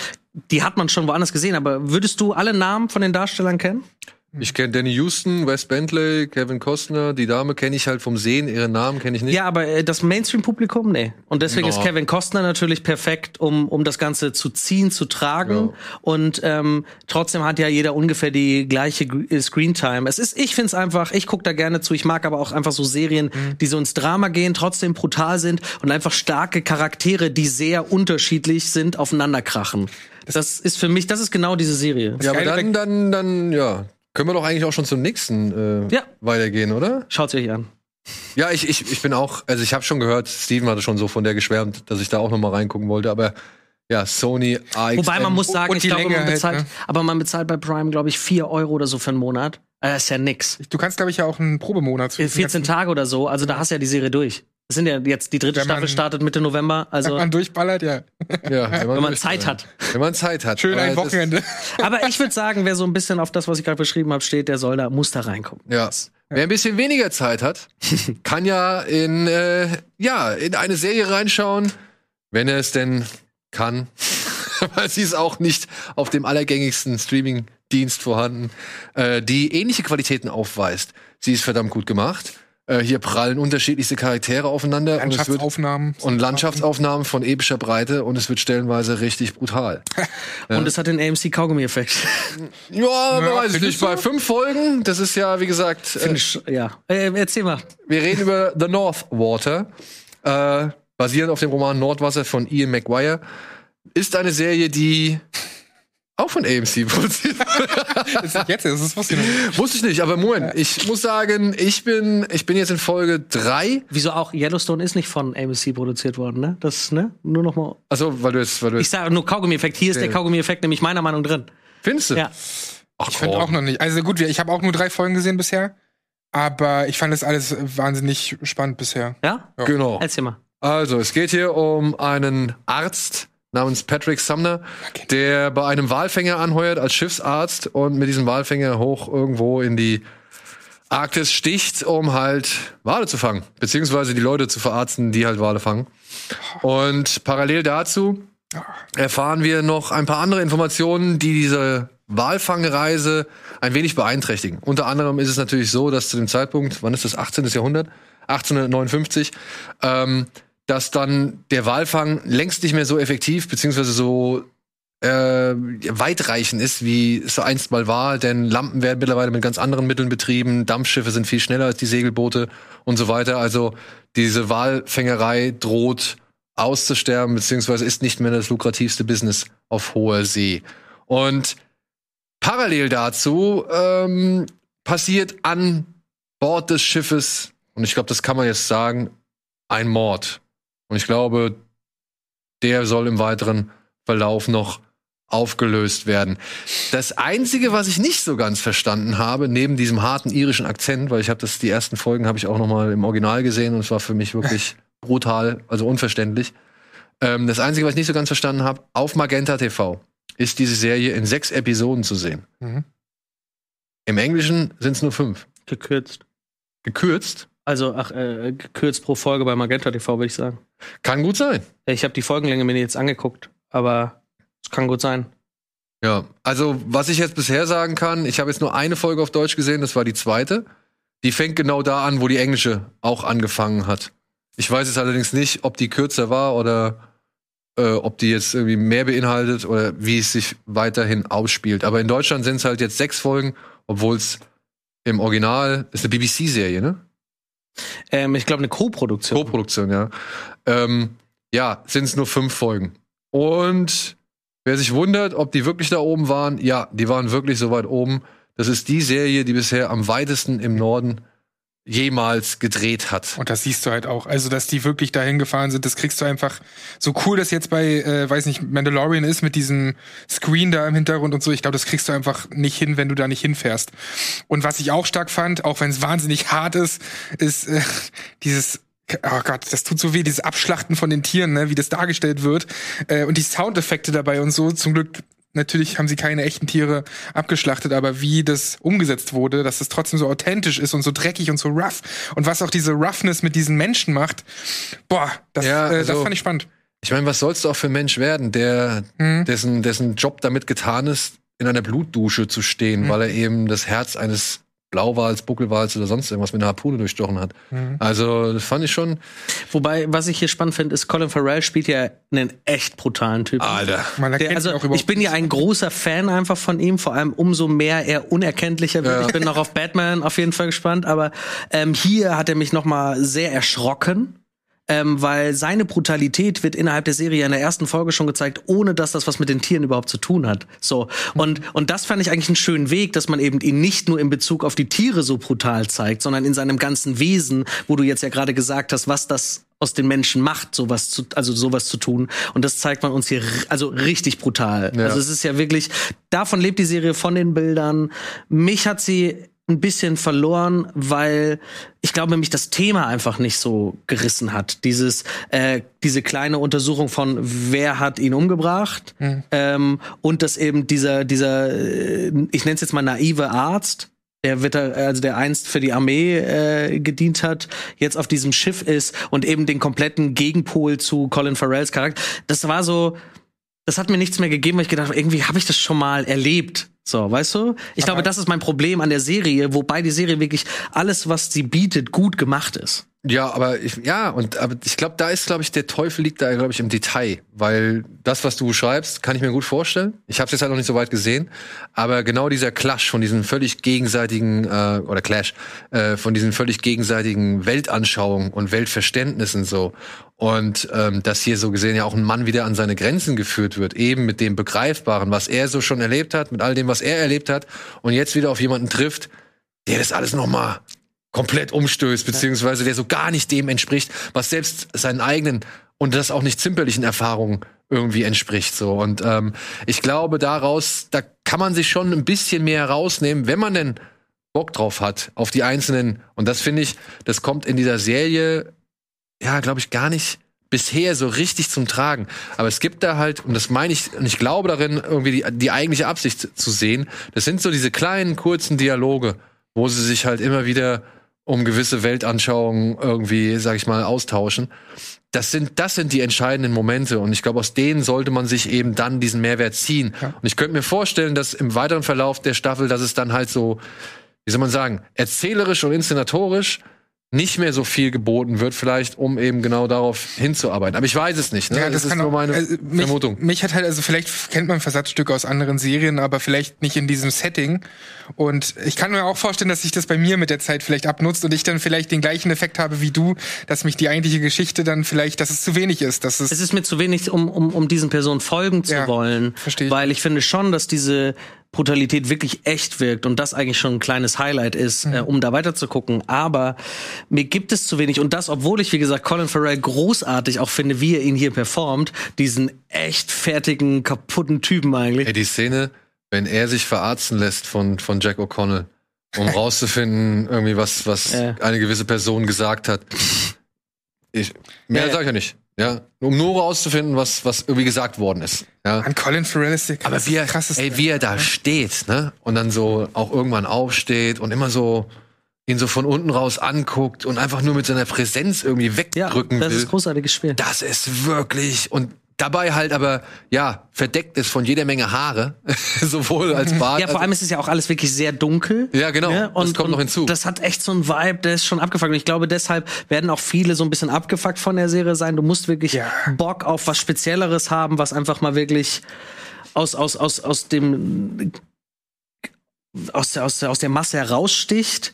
[SPEAKER 3] Die hat man schon woanders gesehen. Aber würdest du alle Namen von den Darstellern kennen?
[SPEAKER 1] Ich kenne Danny Houston, Wes Bentley, Kevin Costner. Die Dame kenne ich halt vom Sehen, ihren Namen kenne ich nicht.
[SPEAKER 3] Ja, aber äh, das Mainstream-Publikum, nee. Und deswegen
[SPEAKER 1] Ja.
[SPEAKER 3] ist Kevin Costner natürlich perfekt, um, um das Ganze zu ziehen, zu tragen. Und ähm, trotzdem hat ja jeder ungefähr die gleiche äh, Screentime. Es ist, ich find's einfach, ich guck da gerne zu. Ich mag aber auch einfach so Serien, die so ins Drama gehen, trotzdem brutal sind und einfach starke Charaktere, die sehr unterschiedlich sind, aufeinanderkrachen. Das, ist für mich, das ist genau diese Serie.
[SPEAKER 1] Ja, aber dann, dann, dann, ja. Können wir doch eigentlich auch schon zum nächsten äh,
[SPEAKER 3] Ja.
[SPEAKER 1] weitergehen, oder?
[SPEAKER 3] Schaut's euch an.
[SPEAKER 1] Ja, ich, ich, ich bin auch, also ich habe schon gehört, Steven hatte schon so von der geschwärmt, dass ich da auch noch mal reingucken wollte, aber ja, Sony AXN.
[SPEAKER 3] Wobei man muss sagen, ich glaube,
[SPEAKER 2] Länge
[SPEAKER 3] man
[SPEAKER 2] halt,
[SPEAKER 3] bezahlt,
[SPEAKER 2] ne?
[SPEAKER 3] aber man bezahlt bei Prime, glaube ich, 4 Euro oder so für einen Monat. Äh, Das ist ja nix.
[SPEAKER 2] Du kannst, glaube ich, ja auch einen Probemonat zu
[SPEAKER 3] 14 Tage oder so, also da hast du ja die Serie durch. Das sind ja jetzt, die dritte
[SPEAKER 2] Wenn man-
[SPEAKER 3] Staffel startet Mitte November, also
[SPEAKER 2] Wenn man durchballert, ja.
[SPEAKER 1] ja, wenn,
[SPEAKER 3] wenn man Zeit hat.
[SPEAKER 1] Wenn man Zeit hat.
[SPEAKER 2] Schön
[SPEAKER 1] Aber
[SPEAKER 2] ein Wochenende.
[SPEAKER 3] Aber ich würde sagen, wer so ein bisschen auf das, was ich gerade beschrieben habe, steht, der soll da, muss da reingucken.
[SPEAKER 1] Ja. Wer ein bisschen weniger Zeit hat, kann ja in, äh, ja, in eine Serie reinschauen, wenn er es denn kann. Weil sie ist auch nicht auf dem allergängigsten Dienst vorhanden, äh, die ähnliche Qualitäten aufweist. Sie ist verdammt gut gemacht. Äh, hier prallen unterschiedlichste Charaktere aufeinander und, es wird,
[SPEAKER 2] Landschaftsaufnahmen.
[SPEAKER 1] und Landschaftsaufnahmen von epischer Breite und es wird stellenweise richtig brutal.
[SPEAKER 3] Und es hat den AMC-Kaugummi-Effekt.
[SPEAKER 1] Ja, aber weiß ich nicht. Bei fünf Folgen, das ist ja, wie gesagt, äh,
[SPEAKER 3] Finde ich, ja. Äh, erzähl mal.
[SPEAKER 1] wir reden über The North Water, äh, basierend auf dem Roman Nordwasser von Ian McGuire. Ist eine Serie, die auch von AMC produziert
[SPEAKER 2] jetzt, das wusste ich nicht.
[SPEAKER 1] Wusste ich nicht, aber Moment, ich muss sagen, ich bin, ich bin jetzt in Folge drei.
[SPEAKER 3] Wieso auch Yellowstone ist nicht von AMC produziert worden, ne? Das, ne? Nur noch mal.
[SPEAKER 1] Also, weil du jetzt, weil du
[SPEAKER 3] Ich sage nur Kaugummi-Effekt. Hier ist der Kaugummi-Effekt nämlich meiner Meinung drin.
[SPEAKER 1] findest du?
[SPEAKER 3] Ja.
[SPEAKER 1] Ach,
[SPEAKER 2] Ich finde auch noch nicht. Also gut, ich habe auch nur drei Folgen gesehen bisher. Aber ich fand das alles wahnsinnig spannend bisher.
[SPEAKER 3] Ja?
[SPEAKER 1] Genau.
[SPEAKER 3] Erzähl mal.
[SPEAKER 1] Also, es geht hier um einen Arzt namens Patrick Sumner, der bei einem Walfänger anheuert als Schiffsarzt und mit diesem Walfänger hoch irgendwo in die Arktis sticht, um halt Wale zu fangen, beziehungsweise die Leute zu verarzten, die halt Wale fangen. Und parallel dazu erfahren wir noch ein paar andere Informationen, die diese Walfangreise ein wenig beeinträchtigen. Unter anderem ist es natürlich so, dass zu dem Zeitpunkt, wann ist das, 18. Jahrhundert, 1859, ähm, dass dann der Walfang längst nicht mehr so effektiv beziehungsweise so äh, weitreichend ist, wie es so einst mal war, denn Lampen werden mittlerweile mit ganz anderen Mitteln betrieben, Dampfschiffe sind viel schneller als die Segelboote und so weiter. Also diese Walfängerei droht auszusterben, beziehungsweise ist nicht mehr das lukrativste Business auf hoher See. Und parallel dazu ähm, passiert an Bord des Schiffes, und ich glaube, das kann man jetzt sagen, ein Mord. Und ich glaube, der soll im weiteren Verlauf noch aufgelöst werden. Das Einzige, was ich nicht so ganz verstanden habe, neben diesem harten irischen Akzent, weil ich habe das die ersten Folgen habe ich auch noch mal im Original gesehen und es war für mich wirklich brutal, also unverständlich. Ähm, das Einzige, was ich nicht so ganz verstanden habe, auf Magenta TV ist diese Serie in sechs Episoden zu sehen.
[SPEAKER 2] Mhm.
[SPEAKER 1] Im Englischen sind es nur fünf.
[SPEAKER 3] Gekürzt.
[SPEAKER 1] Gekürzt.
[SPEAKER 3] Also, ach, äh, gekürzt pro Folge bei Magenta TV, würde ich sagen.
[SPEAKER 1] Kann gut sein.
[SPEAKER 3] Ich habe die Folgenlänge mir jetzt angeguckt, aber es kann gut sein.
[SPEAKER 1] Ja, also was ich jetzt bisher sagen kann, ich habe jetzt nur eine Folge auf Deutsch gesehen, das war die zweite. Die fängt genau da an, wo die englische auch angefangen hat. Ich weiß jetzt allerdings nicht, ob die kürzer war oder äh, ob die jetzt irgendwie mehr beinhaltet oder wie es sich weiterhin ausspielt. Aber in Deutschland sind es halt jetzt sechs Folgen, obwohl es im Original ist eine BBC-Serie, ne?
[SPEAKER 3] Ähm, ich glaube, eine Co-Produktion.
[SPEAKER 1] Co-Produktion, ja. Ähm, ja, sind es nur fünf Folgen. Und wer sich wundert, ob die wirklich da oben waren, ja, die waren wirklich so weit oben. Das ist die Serie, die bisher am weitesten im Norden jemals gedreht hat.
[SPEAKER 2] Und das siehst du halt auch. Also, dass die wirklich dahin gefahren sind, das kriegst du einfach so cool, dass jetzt bei, äh, weiß nicht, Mandalorian ist mit diesem Screen da im Hintergrund und so. Ich glaube, das kriegst du einfach nicht hin, wenn du da nicht hinfährst. Und was ich auch stark fand, auch wenn es wahnsinnig hart ist, ist äh, dieses Oh Gott, das tut so weh, dieses Abschlachten von den Tieren, ne, wie das dargestellt wird. Äh, und die Soundeffekte dabei und so. Zum Glück natürlich haben sie keine echten Tiere abgeschlachtet, aber wie das umgesetzt wurde, dass es trotzdem so authentisch ist und so dreckig und so rough und was auch diese Roughness mit diesen Menschen macht, boah, das,
[SPEAKER 1] Ja,
[SPEAKER 2] äh, das
[SPEAKER 1] also-
[SPEAKER 2] fand ich spannend.
[SPEAKER 1] Ich meine, was sollst du auch für ein Mensch werden, der
[SPEAKER 2] Mhm.
[SPEAKER 1] dessen, dessen Job damit getan ist, in einer Blutdusche zu stehen,
[SPEAKER 2] Mhm.
[SPEAKER 1] weil er eben das Herz eines Blauwals, Buckelwals oder sonst irgendwas mit einer Harpune durchstochen hat.
[SPEAKER 2] Mhm.
[SPEAKER 1] Also, das fand ich schon.
[SPEAKER 3] Wobei, was ich hier spannend finde, ist, Colin Farrell spielt ja einen echt brutalen Typen.
[SPEAKER 1] Alter.
[SPEAKER 2] Man
[SPEAKER 3] Der, also ich bin ja ein großer Fan einfach von ihm, vor allem umso mehr er unerkenntlicher wird.
[SPEAKER 1] Ja.
[SPEAKER 3] Ich bin noch auf Batman auf jeden Fall gespannt, aber ähm, hier hat er mich noch mal sehr erschrocken. Ähm, weil seine Brutalität wird innerhalb der Serie in der ersten Folge schon gezeigt, ohne dass das was mit den Tieren überhaupt zu tun hat. So und und das fand ich eigentlich einen schönen Weg, dass man eben ihn nicht nur in Bezug auf die Tiere so brutal zeigt, sondern in seinem ganzen Wesen, wo du jetzt ja gerade gesagt hast, was das aus den Menschen macht, sowas zu, also sowas zu tun. Und das zeigt man uns hier, also richtig brutal.
[SPEAKER 1] Ja.
[SPEAKER 3] Also es ist ja wirklich, davon lebt die Serie von den Bildern. Mich hat sie ein bisschen verloren, weil ich glaube, mich das Thema einfach nicht so gerissen hat. Dieses, äh, diese kleine Untersuchung von wer hat ihn umgebracht ähm, und dass eben dieser, dieser, äh, ich nenne es jetzt mal naive Arzt, der wird also der einst für die Armee äh, gedient hat, jetzt auf diesem Schiff ist und eben den kompletten Gegenpol zu Colin Farrells Charakter. Das war so, das hat mir nichts mehr gegeben, weil ich gedacht habe, irgendwie habe ich das schon mal erlebt. So, weißt du? Ich
[SPEAKER 2] Aber-
[SPEAKER 3] glaube, das ist mein Problem an der Serie, wobei die Serie wirklich alles, was sie bietet, gut gemacht ist.
[SPEAKER 1] Ja, aber ich, ja, und aber ich glaube, da ist, glaube ich, der Teufel liegt da, glaube ich, im Detail, weil das, was du beschreibst, kann ich mir gut vorstellen. Ich habe es jetzt halt noch nicht so weit gesehen, aber genau dieser Clash von diesen völlig gegenseitigen äh, oder Clash äh, von diesen völlig gegenseitigen Weltanschauungen und Weltverständnissen so. Und ähm, dass hier so gesehen ja auch ein Mann wieder an seine Grenzen geführt wird, eben mit dem Begreifbaren, was er so schon erlebt hat, mit all dem, was er erlebt hat und jetzt wieder auf jemanden trifft, der das alles noch mal komplett umstößt, beziehungsweise der so gar nicht dem entspricht, was selbst seinen eigenen und das auch nicht zimperlichen Erfahrungen irgendwie entspricht. So und ähm, ich glaube, daraus da kann man sich schon ein bisschen mehr rausnehmen, wenn man denn Bock drauf hat auf die einzelnen. Und das finde ich, das kommt in dieser Serie ja, glaube ich, gar nicht bisher so richtig zum Tragen. Aber es gibt da halt, und das meine ich, und ich glaube darin, irgendwie die, die eigentliche Absicht zu sehen, das sind so diese kleinen, kurzen Dialoge, wo sie sich halt immer wieder um gewisse Weltanschauungen irgendwie, sag ich mal, austauschen. Das sind, das sind die entscheidenden Momente. Und ich glaube, aus denen sollte man sich eben dann diesen Mehrwert ziehen.
[SPEAKER 2] Ja.
[SPEAKER 1] Und ich könnte mir vorstellen, dass im weiteren Verlauf der Staffel, dass es dann halt so, wie soll man sagen, erzählerisch und inszenatorisch nicht mehr so viel geboten wird, vielleicht, um eben genau darauf hinzuarbeiten. Aber ich weiß es nicht. Ne?
[SPEAKER 2] Ja, das,
[SPEAKER 1] ist
[SPEAKER 2] kann
[SPEAKER 1] nur
[SPEAKER 2] auch,
[SPEAKER 1] meine
[SPEAKER 2] also, mich,
[SPEAKER 1] Vermutung.
[SPEAKER 2] Mich hat halt, also vielleicht kennt man Versatzstücke aus anderen Serien, aber vielleicht nicht in diesem Setting. Und ich kann mir auch vorstellen, dass sich das bei mir mit der Zeit vielleicht abnutzt und ich dann vielleicht den gleichen Effekt habe wie du, dass mich die eigentliche Geschichte dann vielleicht, dass es zu wenig ist, dass es,
[SPEAKER 3] Es ist mir zu wenig, um, um, um diesen Personen folgen zu
[SPEAKER 2] Ja,
[SPEAKER 3] wollen.
[SPEAKER 2] versteh ich.
[SPEAKER 3] Weil ich finde schon, dass diese Brutalität wirklich echt wirkt und das eigentlich schon ein kleines Highlight ist,
[SPEAKER 2] Mhm.
[SPEAKER 3] äh, um da weiter zu gucken. Aber mir gibt es zu wenig und das, obwohl ich, wie gesagt, Colin Farrell großartig auch finde, wie er ihn hier performt, diesen echt fertigen, kaputten Typen eigentlich.
[SPEAKER 1] Ey, die Szene, wenn er sich verarzten lässt von, von Jack O'Connell, um rauszufinden, irgendwie was, was
[SPEAKER 3] Ja.
[SPEAKER 1] eine gewisse Person gesagt hat. Ich, mehr
[SPEAKER 3] ja.
[SPEAKER 1] sag ich ja nicht. Ja, um nur rauszufinden, was, was irgendwie gesagt worden ist. Ja.
[SPEAKER 2] an Colin Farrell ist der
[SPEAKER 1] Aber wie er,
[SPEAKER 2] krasseste.
[SPEAKER 1] ey, wie er da steht, ne? Und dann so auch irgendwann aufsteht und immer so ihn so von unten raus anguckt und einfach nur mit seiner Präsenz irgendwie
[SPEAKER 3] Ja,
[SPEAKER 1] wegdrücken
[SPEAKER 3] das
[SPEAKER 1] will.
[SPEAKER 3] ist großartiges Spiel.
[SPEAKER 1] Das ist wirklich und dabei halt aber ja verdeckt ist von jeder Menge Haare, sowohl als Bart.
[SPEAKER 3] Ja, vor allem ist es ja auch alles wirklich sehr dunkel.
[SPEAKER 1] Ja, genau.
[SPEAKER 3] Ne?
[SPEAKER 1] Das kommt noch hinzu.
[SPEAKER 3] Das hat echt so einen Vibe, der ist schon abgefuckt. Und ich glaube, deshalb werden auch viele so ein bisschen abgefuckt von der Serie sein. Du musst wirklich
[SPEAKER 2] Ja.
[SPEAKER 3] Bock auf was Spezielleres haben, was einfach mal wirklich aus, aus, aus, aus dem aus der, aus, der, aus der Masse heraussticht.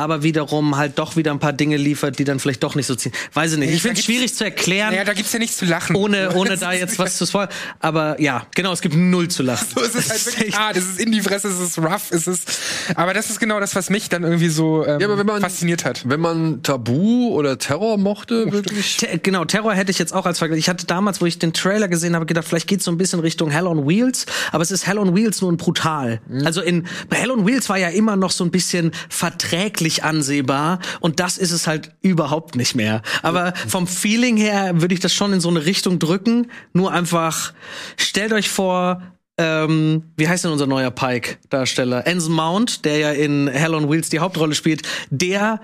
[SPEAKER 3] Aber wiederum halt doch wieder ein paar Dinge liefert, die dann vielleicht doch nicht so ziehen. Weiß ich nicht.
[SPEAKER 2] Nee,
[SPEAKER 3] Ich finde es schwierig zu erklären,
[SPEAKER 2] ja, da gibt's ja nichts zu lachen.
[SPEAKER 3] ohne, ohne da jetzt was zu spoilern. Aber ja, genau, es gibt null zu lachen.
[SPEAKER 2] So ist es halt wirklich hart, es ist in die Fresse, es ist rough, es ist. Aber das ist genau das, was mich dann irgendwie so ähm,
[SPEAKER 1] Ja, aber wenn man-
[SPEAKER 2] fasziniert hat.
[SPEAKER 1] Wenn man Tabu oder Terror mochte, wirklich.
[SPEAKER 3] Te genau, Terror hätte ich jetzt auch als Vergleich. Ich hatte damals, wo ich den Trailer gesehen habe, gedacht, vielleicht geht's so ein bisschen Richtung Hell on Wheels, aber es ist Hell on Wheels nur ein brutal. Also in bei Hell on Wheels war ja immer noch so ein bisschen verträglich ansehbar und das ist es halt überhaupt nicht mehr. Aber vom Feeling her würde ich das schon in so eine Richtung drücken. Nur einfach stellt euch vor, ähm, wie heißt denn unser neuer Pike-Darsteller? Anson Mount, der ja in Hell on Wheels die Hauptrolle spielt, der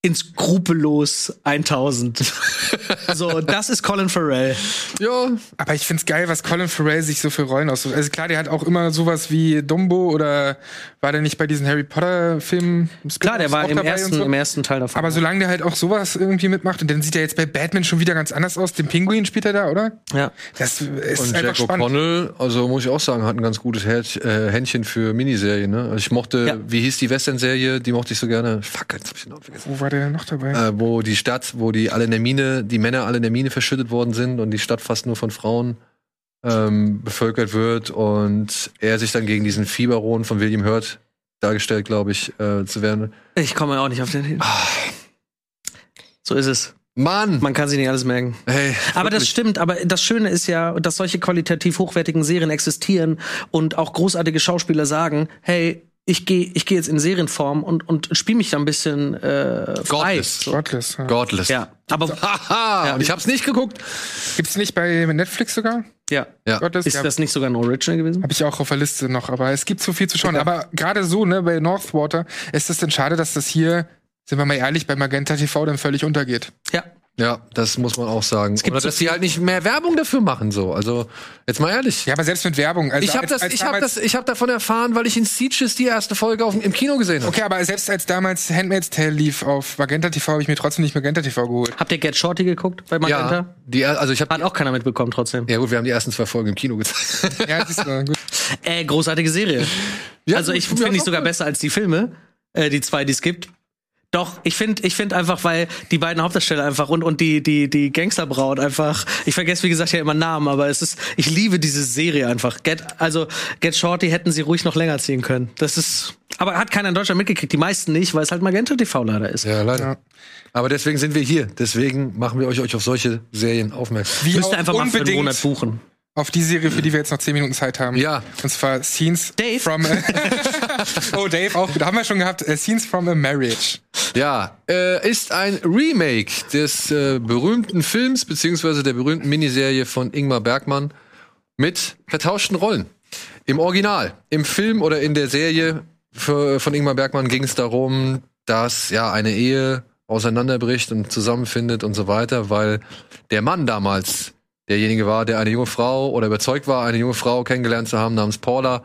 [SPEAKER 3] in Skrupellos 1000. so, das ist Colin Farrell.
[SPEAKER 1] Ja,
[SPEAKER 2] Aber ich find's geil, was Colin Farrell sich so für Rollen aussucht. Also klar, der hat auch immer sowas wie Dumbo oder war der nicht bei diesen Harry Potter Filmen?
[SPEAKER 3] Klar, der war im ersten,
[SPEAKER 2] so?
[SPEAKER 3] im ersten Teil davon.
[SPEAKER 2] Aber solange der halt auch sowas irgendwie mitmacht und dann sieht er jetzt bei Batman schon wieder ganz anders aus. Den Pinguin spielt er da, oder?
[SPEAKER 3] ja.
[SPEAKER 2] Das ist
[SPEAKER 1] und
[SPEAKER 2] einfach
[SPEAKER 1] Jack
[SPEAKER 2] spannend.
[SPEAKER 1] O'Connell, also muss ich auch sagen, hat ein ganz gutes Herz, äh, Händchen für Miniserien. Ne? Also ich mochte,
[SPEAKER 3] Ja.
[SPEAKER 1] wie hieß die Western-Serie? Die mochte ich so gerne. Fuck, jetzt hab ich den Namen vergessen.
[SPEAKER 2] Wo war der denn noch dabei?
[SPEAKER 1] Äh, wo die Stadt, wo die alle in der Mine, die Männer alle in der Mine verschüttet worden sind und die Stadt fast nur von Frauen ähm, bevölkert wird und er sich dann gegen diesen Fieberon von William Hurt dargestellt, glaube ich, äh, zu werden.
[SPEAKER 3] Ich komme auch nicht auf den hin. So ist es.
[SPEAKER 1] Mann!
[SPEAKER 3] Man kann sich nicht alles merken.
[SPEAKER 1] Hey,
[SPEAKER 3] Aber das stimmt, aber das Schöne ist ja, dass solche qualitativ hochwertigen Serien existieren und auch großartige Schauspieler sagen, hey, ich gehe ich geh jetzt in Serienform und, und spiele mich da ein bisschen äh, frei.
[SPEAKER 1] Godless.
[SPEAKER 3] So.
[SPEAKER 2] Godless. Ja.
[SPEAKER 1] Godless.
[SPEAKER 3] Ja, aber
[SPEAKER 1] Haha!
[SPEAKER 3] Ja.
[SPEAKER 1] Und ich hab's nicht geguckt.
[SPEAKER 2] Gibt's nicht bei Netflix sogar?
[SPEAKER 3] ja.
[SPEAKER 1] Ja.
[SPEAKER 2] Godless?
[SPEAKER 3] Ist
[SPEAKER 2] ja.
[SPEAKER 3] das nicht sogar ein Original gewesen?
[SPEAKER 2] Habe ich auch auf der Liste noch, aber es gibt so viel zu schauen. Aber gerade so, ne, bei Northwater ist es denn schade, dass das hier, sind wir mal ehrlich, bei Magenta TV dann völlig untergeht.
[SPEAKER 3] Ja.
[SPEAKER 1] Ja, das muss man auch sagen.
[SPEAKER 3] gibt
[SPEAKER 1] Oder dass die halt nicht mehr Werbung dafür machen, so. Also, jetzt mal ehrlich.
[SPEAKER 2] Ja, aber selbst mit Werbung. Also
[SPEAKER 1] ich habe das,
[SPEAKER 2] als
[SPEAKER 1] ich habe
[SPEAKER 2] damals-
[SPEAKER 1] das, ich habe davon erfahren, weil ich in Sieges die erste Folge auf, im Kino gesehen habe.
[SPEAKER 2] Okay, aber selbst als damals Handmaid's Tale lief auf Magenta TV, habe ich mir trotzdem nicht Magenta TV geholt.
[SPEAKER 3] Habt ihr Get Shorty geguckt bei Magenta?
[SPEAKER 1] Ja, die, also ich habe
[SPEAKER 3] Hat auch keiner mitbekommen trotzdem.
[SPEAKER 1] ja gut, wir haben die ersten zwei Folgen im Kino gezeigt.
[SPEAKER 2] Ja, siehst du, gut.
[SPEAKER 3] Äh, großartige Serie.
[SPEAKER 1] Ja,
[SPEAKER 3] also ich finde
[SPEAKER 1] auch
[SPEAKER 3] sogar
[SPEAKER 1] gut.
[SPEAKER 3] besser als die Filme, äh, die zwei, die es gibt. Doch, ich finde ich finde einfach, weil die beiden Hauptdarsteller einfach und, und die, die, die Gangsterbraut einfach, ich vergesse wie gesagt ja immer Namen, aber es ist, ich liebe diese Serie einfach. Get, also Get Shorty hätten sie ruhig noch länger ziehen können. Das ist, aber hat keiner in Deutschland mitgekriegt, die meisten nicht, weil es halt Magenta TV leider ist.
[SPEAKER 1] Ja, leider.
[SPEAKER 2] Ja.
[SPEAKER 1] Aber deswegen sind wir hier. Deswegen machen wir euch, euch auf solche Serien aufmerksam.
[SPEAKER 2] Wie
[SPEAKER 3] Müsst ihr einfach mal für einen
[SPEAKER 2] unbedingt
[SPEAKER 3] Monat buchen.
[SPEAKER 2] auf die Serie, für die wir jetzt noch 10 Minuten Zeit haben.
[SPEAKER 1] Ja.
[SPEAKER 2] Und zwar Scenes
[SPEAKER 3] Dave?
[SPEAKER 2] from a Oh, Dave auch wieder. Haben wir schon gehabt. Äh, Scenes from a Marriage.
[SPEAKER 1] Ja, äh, ist ein Remake des äh, berühmten Films beziehungsweise der berühmten Miniserie von Ingmar Bergmann mit vertauschten Rollen. Im Original, im Film oder in der Serie für, von Ingmar Bergmann ging es darum, dass ja eine Ehe auseinanderbricht und zusammenfindet und so weiter, weil der Mann damals derjenige war, der eine junge Frau oder überzeugt war, eine junge Frau kennengelernt zu haben namens Paula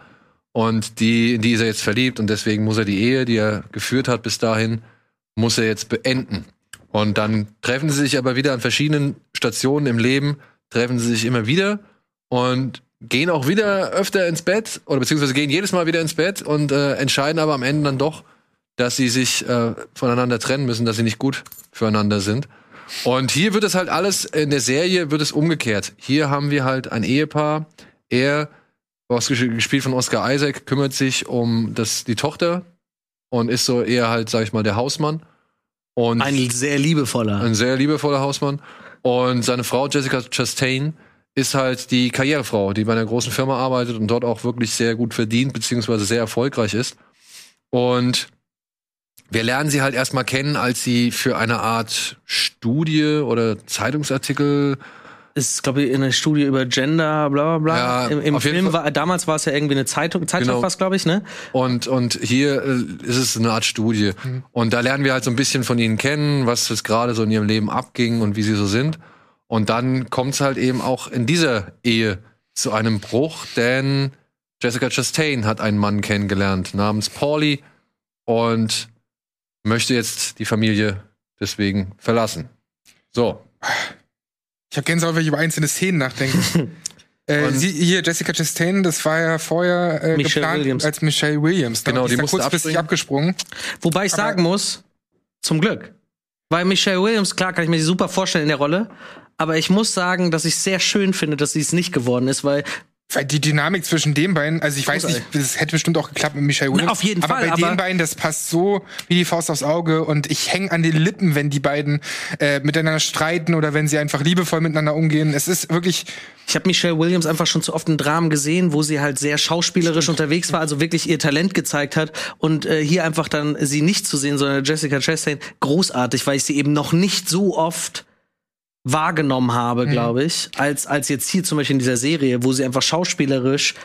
[SPEAKER 1] und die, in die ist er jetzt verliebt und deswegen muss er die Ehe, die er geführt hat bis dahin, muss er jetzt beenden. Und dann treffen sie sich aber wieder an verschiedenen Stationen im Leben, treffen sie sich immer wieder und gehen auch wieder öfter ins Bett oder beziehungsweise gehen jedes Mal wieder ins Bett und äh, entscheiden aber am Ende dann doch, dass sie sich äh, voneinander trennen müssen, dass sie nicht gut füreinander sind. Und hier wird es halt alles, in der Serie wird es umgekehrt. Hier haben wir halt ein Ehepaar. Er, gespielt von Oscar Isaac, kümmert sich um das, die Tochter und ist so eher halt, sag ich mal, der Hausmann. Und
[SPEAKER 3] Ein sehr liebevoller.
[SPEAKER 1] ein sehr liebevoller Hausmann. Und seine Frau Jessica Chastain ist halt die Karrierefrau, die bei einer großen Firma arbeitet und dort auch wirklich sehr gut verdient, beziehungsweise sehr erfolgreich ist. Und wir lernen sie halt erstmal kennen, als sie für eine Art Studie oder Zeitungsartikel
[SPEAKER 3] ist, glaube ich, in einer Studie über Gender, bla bla bla.
[SPEAKER 1] Ja,
[SPEAKER 3] Im, im Film war, damals war es ja irgendwie eine Zeitung, Zeitschrift
[SPEAKER 1] Genau.
[SPEAKER 3] es, glaube ich, ne?
[SPEAKER 1] Und, und hier äh, ist es eine Art Studie. Und da lernen wir halt so ein bisschen von ihnen kennen, was jetzt gerade so in ihrem Leben abging und wie sie so sind. Und dann kommt es halt eben auch in dieser Ehe zu einem Bruch, denn Jessica Chastain hat einen Mann kennengelernt namens Paulie und möchte jetzt die Familie deswegen verlassen. So.
[SPEAKER 2] Ich habe Gänsehaut, wenn ich über einzelne Szenen nachdenke. äh, sie, hier, Jessica Chastain, das war ja vorher äh,
[SPEAKER 3] Michelle
[SPEAKER 2] geplant
[SPEAKER 3] Williams.
[SPEAKER 2] als Michelle Williams. ne?
[SPEAKER 1] Genau, die
[SPEAKER 2] ist da
[SPEAKER 1] musste
[SPEAKER 2] kurzfristig abgesprungen.
[SPEAKER 3] Wobei ich
[SPEAKER 2] Aber-
[SPEAKER 3] sagen muss, zum Glück. Weil Michelle Williams, klar, kann ich mir die super vorstellen in der Rolle. Aber ich muss sagen, dass ich sehr schön finde, dass sie es nicht geworden ist, Weil
[SPEAKER 2] die Dynamik zwischen den beiden, also ich weiß nicht, das hätte bestimmt auch geklappt mit Michelle Williams.
[SPEAKER 3] auf jeden
[SPEAKER 2] aber
[SPEAKER 3] Fall,
[SPEAKER 2] bei
[SPEAKER 3] aber-
[SPEAKER 2] den beiden, das passt so wie die Faust aufs Auge und ich hänge an den Lippen, wenn die beiden äh, miteinander streiten oder wenn sie einfach liebevoll miteinander umgehen. Es ist wirklich,
[SPEAKER 3] ich habe Michelle Williams einfach schon zu oft in Dramen gesehen, wo sie halt sehr schauspielerisch unterwegs war, also wirklich ihr Talent gezeigt hat. Und äh, hier einfach dann sie nicht zu sehen, sondern Jessica Chastain, großartig, weil ich sie eben noch nicht so oft wahrgenommen habe, glaube ich, als, als jetzt hier zum Beispiel in dieser Serie, wo sie einfach schauspielerisch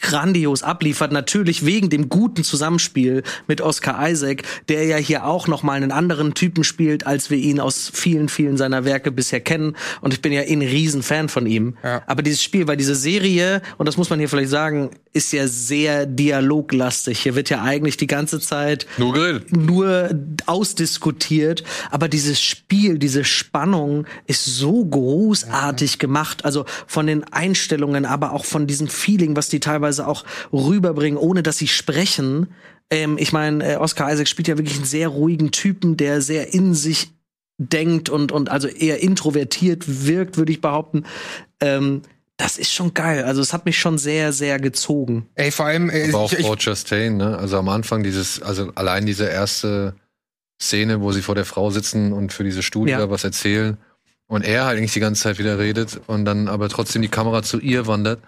[SPEAKER 3] grandios abliefert, natürlich wegen dem guten Zusammenspiel mit Oscar Isaac, der ja hier auch noch mal einen anderen Typen spielt, als wir ihn aus vielen, vielen seiner Werke bisher kennen. Und ich bin ja eh ein Riesenfan von ihm.
[SPEAKER 2] Ja.
[SPEAKER 3] Aber dieses Spiel, weil diese Serie, und das muss man hier vielleicht sagen, ist ja sehr dialoglastig. Hier wird ja eigentlich die ganze Zeit
[SPEAKER 1] Nur
[SPEAKER 3] nur ausdiskutiert, aber dieses Spiel, diese Spannung ist so großartig gemacht, also von den Einstellungen, aber auch von diesem Feeling, was die teilweise auch rüberbringen, ohne dass sie sprechen. Ähm, ich meine, äh, Oscar Isaac spielt ja wirklich einen sehr ruhigen Typen, der sehr in sich denkt und, und also eher introvertiert wirkt, würde ich behaupten. Ähm, das ist schon geil. Also es hat mich schon sehr, sehr gezogen.
[SPEAKER 2] ey, vor allem, äh,
[SPEAKER 1] Aber auch
[SPEAKER 2] ich, ich,
[SPEAKER 1] Frau Chastain, ne? Also am Anfang dieses, also allein diese erste Szene, wo sie vor der Frau sitzen und für diese Studie
[SPEAKER 3] Ja.
[SPEAKER 1] da was erzählen und er halt eigentlich die ganze Zeit wieder redet und dann aber trotzdem die Kamera zu ihr wandert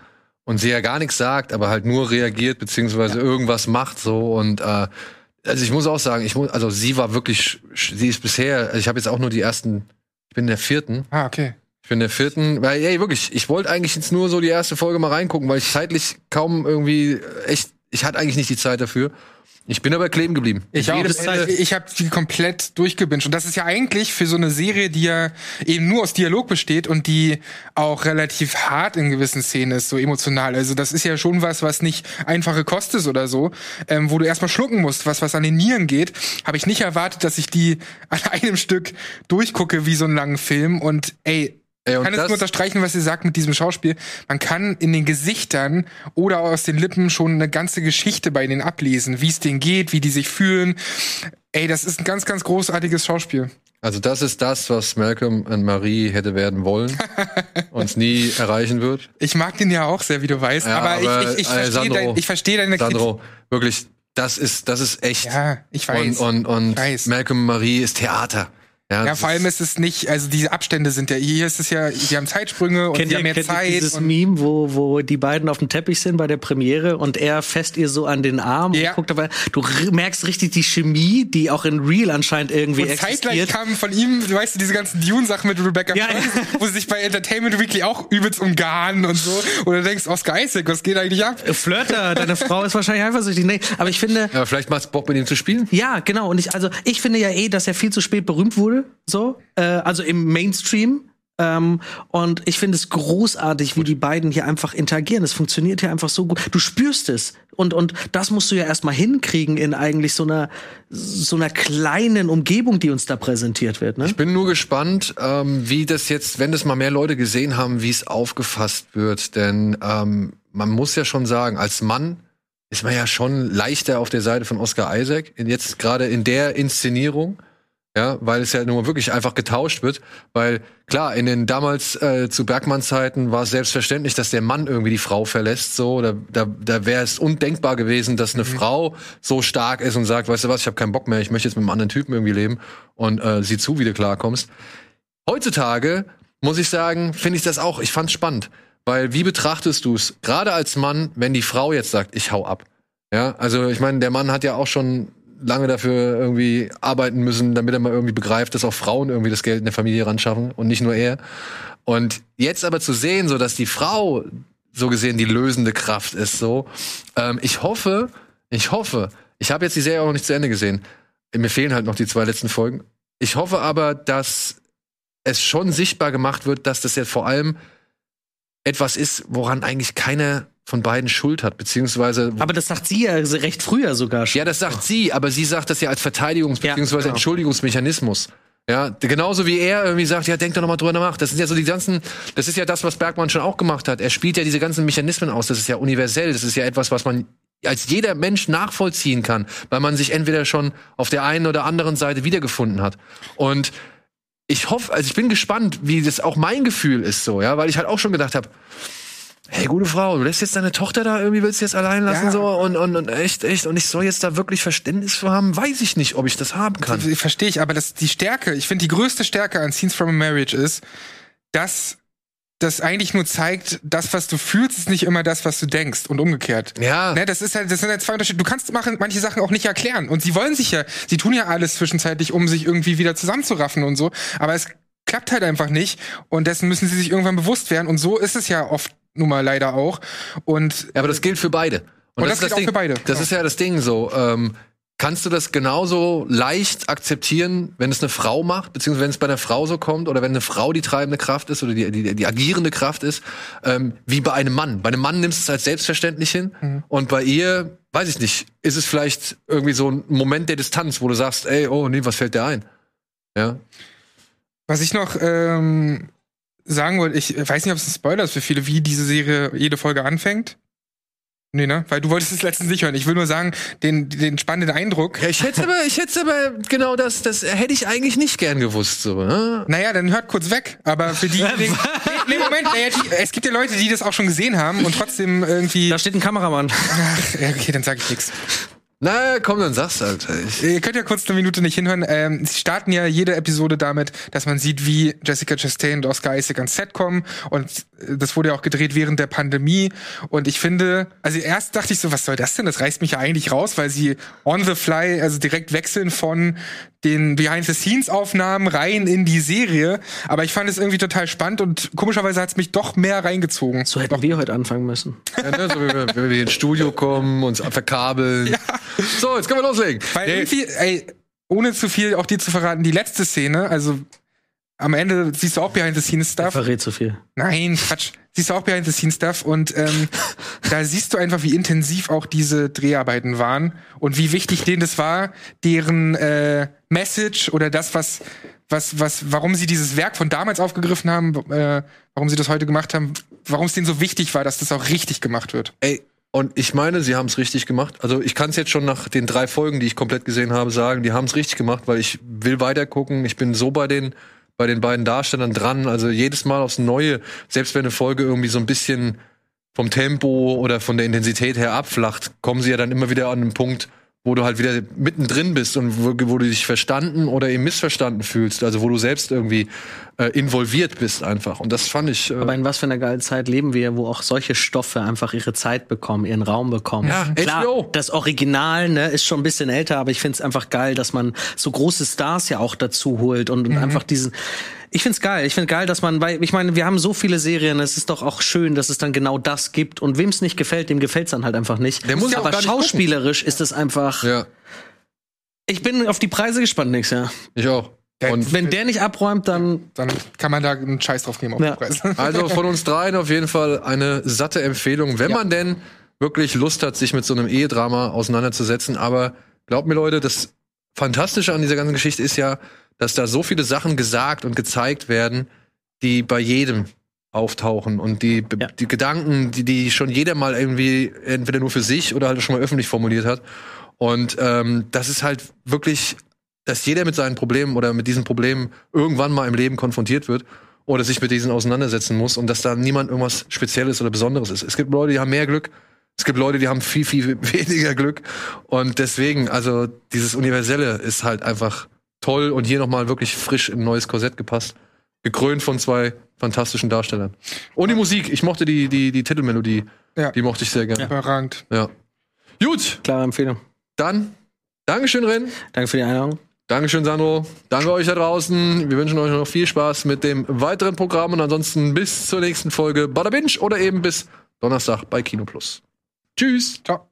[SPEAKER 1] und sie ja gar nichts sagt, aber halt nur reagiert beziehungsweise irgendwas macht so und äh, also ich muss auch sagen, ich muss, also sie war wirklich, sie ist bisher, also ich habe jetzt auch nur die ersten, ich bin in der vierten,
[SPEAKER 2] ah, okay.
[SPEAKER 1] ich bin in der vierten, weil, ey, wirklich, ich wollte eigentlich jetzt nur so die erste Folge mal reingucken, weil ich zeitlich kaum irgendwie, äh, echt, ich hatte eigentlich nicht die Zeit dafür. Ich bin aber kleben geblieben.
[SPEAKER 2] Ich ich habe die komplett durchgebinged. Und das ist ja eigentlich für so eine Serie, die ja eben nur aus Dialog besteht und die auch relativ hart in gewissen Szenen ist, so emotional. Also das ist ja schon was, was nicht einfache Kost ist oder so, ähm, wo du erstmal schlucken musst, was was an den Nieren geht. Habe ich nicht erwartet, dass ich die an einem Stück durchgucke wie so einen langen Film. Und ey,
[SPEAKER 1] Ey,
[SPEAKER 2] ich
[SPEAKER 1] und
[SPEAKER 2] kann es nur unterstreichen, was ihr sagt mit diesem Schauspiel. Man kann in den Gesichtern oder aus den Lippen schon eine ganze Geschichte bei denen ablesen, wie es denen geht, wie die sich fühlen. Ey, das ist ein ganz, ganz großartiges Schauspiel.
[SPEAKER 1] Also das ist das, was Malcolm und Marie hätte werden wollen, uns nie erreichen wird.
[SPEAKER 2] Ich mag den ja auch sehr, wie du weißt,
[SPEAKER 1] Ja,
[SPEAKER 2] aber,
[SPEAKER 1] aber,
[SPEAKER 2] ich, ich, ich
[SPEAKER 1] äh,
[SPEAKER 2] verstehe
[SPEAKER 1] Sandro,
[SPEAKER 2] dein, ich verstehe deine
[SPEAKER 1] Sandro, wirklich, das ist, das ist echt.
[SPEAKER 2] Ja, ich weiß.
[SPEAKER 1] Und, und, und
[SPEAKER 2] Ich weiß.
[SPEAKER 1] Malcolm und Marie ist Theater. Ja,
[SPEAKER 2] Ja, vor allem ist es nicht, also diese Abstände sind ja, hier ist es ja, die haben Zeitsprünge und
[SPEAKER 3] Kennt
[SPEAKER 2] die
[SPEAKER 3] ihr,
[SPEAKER 2] haben mehr
[SPEAKER 3] kennt ihr
[SPEAKER 2] Zeit.
[SPEAKER 3] dieses
[SPEAKER 2] Und,
[SPEAKER 3] Meme, wo, wo die beiden auf dem Teppich sind bei der Premiere und er fest ihr so an den Arm
[SPEAKER 2] Ja.
[SPEAKER 3] und guckt dabei. Du merkst richtig die Chemie, die auch in Real anscheinend irgendwie
[SPEAKER 2] und zeitgleich
[SPEAKER 3] existiert.
[SPEAKER 2] kamen von ihm, du weißt du, diese ganzen Dune-Sachen mit Rebecca
[SPEAKER 3] Ja, ja.
[SPEAKER 2] wo sie sich bei Entertainment Weekly auch übelst umgarnen und so. Und du denkst, Oscar Isaac, was geht eigentlich ab?
[SPEAKER 3] Flirter, deine Frau ist wahrscheinlich eifersüchtig. Nee, aber ich finde,
[SPEAKER 1] ja, vielleicht macht's Bock mit ihm zu spielen.
[SPEAKER 3] Ja, genau. Und ich, also ich finde ja eh, dass er viel zu spät berühmt wurde, so, äh, also im Mainstream. Ähm, und ich finde es großartig, wie die beiden hier einfach interagieren. Es funktioniert hier einfach so gut. Du spürst es. Und, und das musst du ja erstmal hinkriegen in eigentlich so einer, so einer kleinen Umgebung, die uns da präsentiert wird. Ne?
[SPEAKER 1] Ich bin nur gespannt, ähm, wie das jetzt, wenn das mal mehr Leute gesehen haben, wie es aufgefasst wird. Denn ähm, man muss ja schon sagen, als Mann ist man ja schon leichter auf der Seite von Oscar Isaac. Jetzt gerade in der Inszenierung. Ja, weil es ja nur wirklich einfach getauscht wird. Weil klar, in den damals äh, zu Bergmann-Zeiten war es selbstverständlich, dass der Mann irgendwie die Frau verlässt. So, da, da, da wäre es undenkbar gewesen, dass eine Frau so stark ist und sagt, weißt du was, ich habe keinen Bock mehr, ich möchte jetzt mit einem anderen Typen irgendwie leben und äh, sieh zu, wie du klarkommst. Heutzutage muss ich sagen, finde ich das auch. Ich fand's spannend, weil wie betrachtest du es gerade als Mann, wenn die Frau jetzt sagt, ich hau ab? Ja, also ich meine, der Mann hat ja auch schon lange dafür irgendwie arbeiten müssen, damit er mal irgendwie begreift, dass auch Frauen irgendwie das Geld in der Familie ran schaffen und nicht nur er. Und jetzt aber zu sehen, so dass die Frau so gesehen die lösende Kraft ist, so. Ähm, ich hoffe, ich hoffe, ich habe jetzt die Serie auch noch nicht zu Ende gesehen. Mir fehlen halt noch die zwei letzten Folgen. Ich hoffe aber, dass es schon sichtbar gemacht wird, dass das jetzt vor allem etwas ist, woran eigentlich keiner von beiden Schuld hat, beziehungsweise
[SPEAKER 3] Aber das sagt sie ja recht früher sogar schon.
[SPEAKER 1] ja, das sagt sie, aber sie sagt das ja als Verteidigungs-
[SPEAKER 3] Ja,
[SPEAKER 1] bzw.
[SPEAKER 3] genau.
[SPEAKER 1] Entschuldigungsmechanismus. Ja, genauso wie er irgendwie sagt, ja, denk doch noch mal drüber nach. Das sind ja so die ganzen, das ist ja das, was Bergmann schon auch gemacht hat. Er spielt ja diese ganzen Mechanismen aus. Das ist ja universell. Das ist ja etwas, was man als jeder Mensch nachvollziehen kann, weil man sich entweder schon auf der einen oder anderen Seite wiedergefunden hat. Und ich hoffe, also ich bin gespannt, wie das auch mein Gefühl ist so, ja, weil ich halt auch schon gedacht habe, hey, gute Frau, du lässt jetzt deine Tochter da irgendwie, willst du jetzt allein lassen
[SPEAKER 2] Ja.
[SPEAKER 1] so und, und, und echt, echt und ich soll jetzt da wirklich Verständnis für haben, weiß ich nicht, ob ich das haben kann.
[SPEAKER 2] Verstehe ich, aber das, die Stärke, ich finde, die größte Stärke an Scenes from a Marriage ist, dass das eigentlich nur zeigt, das, was du fühlst, ist nicht immer das, was du denkst und umgekehrt.
[SPEAKER 1] Ja.
[SPEAKER 2] Ne, das ist halt, das sind halt zwei Unterschiede. Du kannst machen, manche Sachen auch nicht erklären. Und sie wollen sich ja, sie tun ja alles zwischenzeitlich, um sich irgendwie wieder zusammenzuraffen und so. Aber es klappt halt einfach nicht. Und dessen müssen sie sich irgendwann bewusst werden. Und so ist es ja oft nun mal leider auch. Und
[SPEAKER 1] Ja, aber das gilt für beide.
[SPEAKER 2] Und das
[SPEAKER 1] ist
[SPEAKER 2] gilt auch
[SPEAKER 1] Ding.
[SPEAKER 2] für beide,
[SPEAKER 1] Das
[SPEAKER 2] genau.
[SPEAKER 1] ist ja das Ding so. Ähm, kannst du das genauso leicht akzeptieren, wenn es eine Frau macht, beziehungsweise wenn es bei einer Frau so kommt oder wenn eine Frau die treibende Kraft ist oder die, die, die agierende Kraft ist, ähm, wie bei einem Mann. Bei einem Mann nimmst du es als selbstverständlich hin
[SPEAKER 2] Mhm.
[SPEAKER 1] und bei ihr, weiß ich nicht, ist es vielleicht irgendwie so ein Moment der Distanz, wo du sagst, ey, oh nee, was fällt dir ein? Ja.
[SPEAKER 2] Was ich noch ähm, sagen wollte, ich weiß nicht, ob es ein Spoiler ist für viele, wie diese Serie jede Folge anfängt. Nee, ne? Weil du wolltest es letztens nicht hören. Ich will nur sagen, den, den spannenden Eindruck.
[SPEAKER 1] Ja, ich hätte aber, ich hätte aber genau das, das hätte ich eigentlich nicht gern gewusst, so, ne?
[SPEAKER 2] Naja, dann hört kurz weg. Aber für die. nee, nee, Moment, naja, die, es gibt ja Leute, die das auch schon gesehen haben und trotzdem irgendwie.
[SPEAKER 3] Da steht ein Kameramann.
[SPEAKER 2] Ach, ja, okay, dann sag ich nichts.
[SPEAKER 1] Na, komm, dann sag's halt. Ich,
[SPEAKER 2] Ihr könnt ja kurz eine Minute nicht hinhören. Ähm, sie starten ja jede Episode damit, dass man sieht, wie Jessica Chastain und Oscar Isaac ans Set kommen und das wurde ja auch gedreht während der Pandemie. Und ich finde, also erst dachte ich so, was soll das denn? Das reißt mich ja eigentlich raus, weil sie on the fly, also direkt wechseln von den Behind-the-Scenes-Aufnahmen rein in die Serie. Aber ich fand es irgendwie total spannend und komischerweise hat es mich doch mehr reingezogen.
[SPEAKER 3] So hätten wir heute anfangen müssen.
[SPEAKER 1] Ja, ne, so, wenn, wir, wenn wir ins Studio kommen, uns verkabeln. So, jetzt können wir loslegen.
[SPEAKER 2] Weil
[SPEAKER 1] Nee,
[SPEAKER 2] irgendwie, ey, ohne zu viel auch dir zu verraten, die letzte Szene, also am Ende siehst du auch Behind-the-Scenes-Stuff.
[SPEAKER 3] Verrät zu viel.
[SPEAKER 2] Nein, Quatsch. Siehst du auch Behind-the-Scenes-Stuff und ähm, da siehst du einfach, wie intensiv auch diese Dreharbeiten waren und wie wichtig denen das war, deren äh, Message oder das, was, was, was, warum sie dieses Werk von damals aufgegriffen haben, äh, warum sie das heute gemacht haben, warum es denen so wichtig war, dass das auch richtig gemacht wird.
[SPEAKER 1] Ey, und ich meine, sie haben es richtig gemacht. Also ich kann es jetzt schon nach den drei Folgen, die ich komplett gesehen habe, sagen, die haben es richtig gemacht, weil ich will weiter gucken. Ich bin so bei den bei den beiden Darstellern dran. Also jedes Mal aufs Neue, selbst wenn eine Folge irgendwie so ein bisschen vom Tempo oder von der Intensität her abflacht, kommen sie ja dann immer wieder an einen Punkt, wo du halt wieder mittendrin bist und wo, wo du dich verstanden oder eben missverstanden fühlst. Also wo du selbst irgendwie äh, involviert bist einfach. Und das fand ich. Äh,
[SPEAKER 3] Aber in was für einer geilen Zeit leben wir, wo auch solche Stoffe einfach ihre Zeit bekommen, ihren Raum bekommen.
[SPEAKER 1] Ja,
[SPEAKER 3] Klar,
[SPEAKER 1] HBO.
[SPEAKER 3] das Original ne, ist schon ein bisschen älter, aber ich finde es einfach geil, dass man so große Stars ja auch dazu holt und, und einfach diesen. Ich find's geil. Ich find geil, dass man, weil ich meine, wir haben so viele Serien. Es ist doch auch schön, dass es dann genau das gibt. Und wem es nicht gefällt, dem gefällt's dann halt einfach nicht.
[SPEAKER 1] Der muss ja auch
[SPEAKER 3] aber
[SPEAKER 1] nicht gucken.
[SPEAKER 3] schauspielerisch ist es einfach.
[SPEAKER 1] ja,
[SPEAKER 3] Ich bin auf die Preise gespannt nächstes Jahr.
[SPEAKER 1] ich auch. Und
[SPEAKER 3] Wenn der nicht abräumt, dann
[SPEAKER 2] Dann kann man da einen Scheiß drauf nehmen auf
[SPEAKER 3] Ja.
[SPEAKER 2] den Preis.
[SPEAKER 1] Also von uns dreien auf jeden Fall eine satte Empfehlung, wenn
[SPEAKER 2] Ja.
[SPEAKER 1] man denn wirklich Lust hat, sich mit so einem Ehedrama auseinanderzusetzen. Aber glaubt mir, Leute, das Fantastische an dieser ganzen Geschichte ist ja, dass da so viele Sachen gesagt und gezeigt werden, die bei jedem auftauchen und die,
[SPEAKER 3] Ja.
[SPEAKER 1] die Gedanken, die, die schon jeder mal irgendwie entweder nur für sich oder halt schon mal öffentlich formuliert hat. Und ähm, das ist halt wirklich, dass jeder mit seinen Problemen oder mit diesen Problemen irgendwann mal im Leben konfrontiert wird oder sich mit diesen auseinandersetzen muss und dass da niemand irgendwas Spezielles oder Besonderes ist. Es gibt Leute, die haben mehr Glück. Es gibt Leute, die haben viel, viel weniger Glück. Und deswegen, also dieses Universelle ist halt einfach toll und hier nochmal wirklich frisch in ein neues Korsett gepasst. Gekrönt von zwei fantastischen Darstellern. Und die Musik. Ich mochte die, die, die Titelmelodie.
[SPEAKER 2] Ja.
[SPEAKER 1] Die mochte ich sehr gerne.
[SPEAKER 2] Überragend.
[SPEAKER 1] Ja. Gut,
[SPEAKER 3] klare Empfehlung.
[SPEAKER 1] dann Dankeschön, Ren.
[SPEAKER 3] Danke für die Einladung.
[SPEAKER 1] Dankeschön, Sandro. Danke euch da draußen. Wir wünschen euch noch viel Spaß mit dem weiteren Programm und ansonsten bis zur nächsten Folge Bada Binge oder eben bis Donnerstag bei Kino Plus. Tschüss.
[SPEAKER 2] Ciao.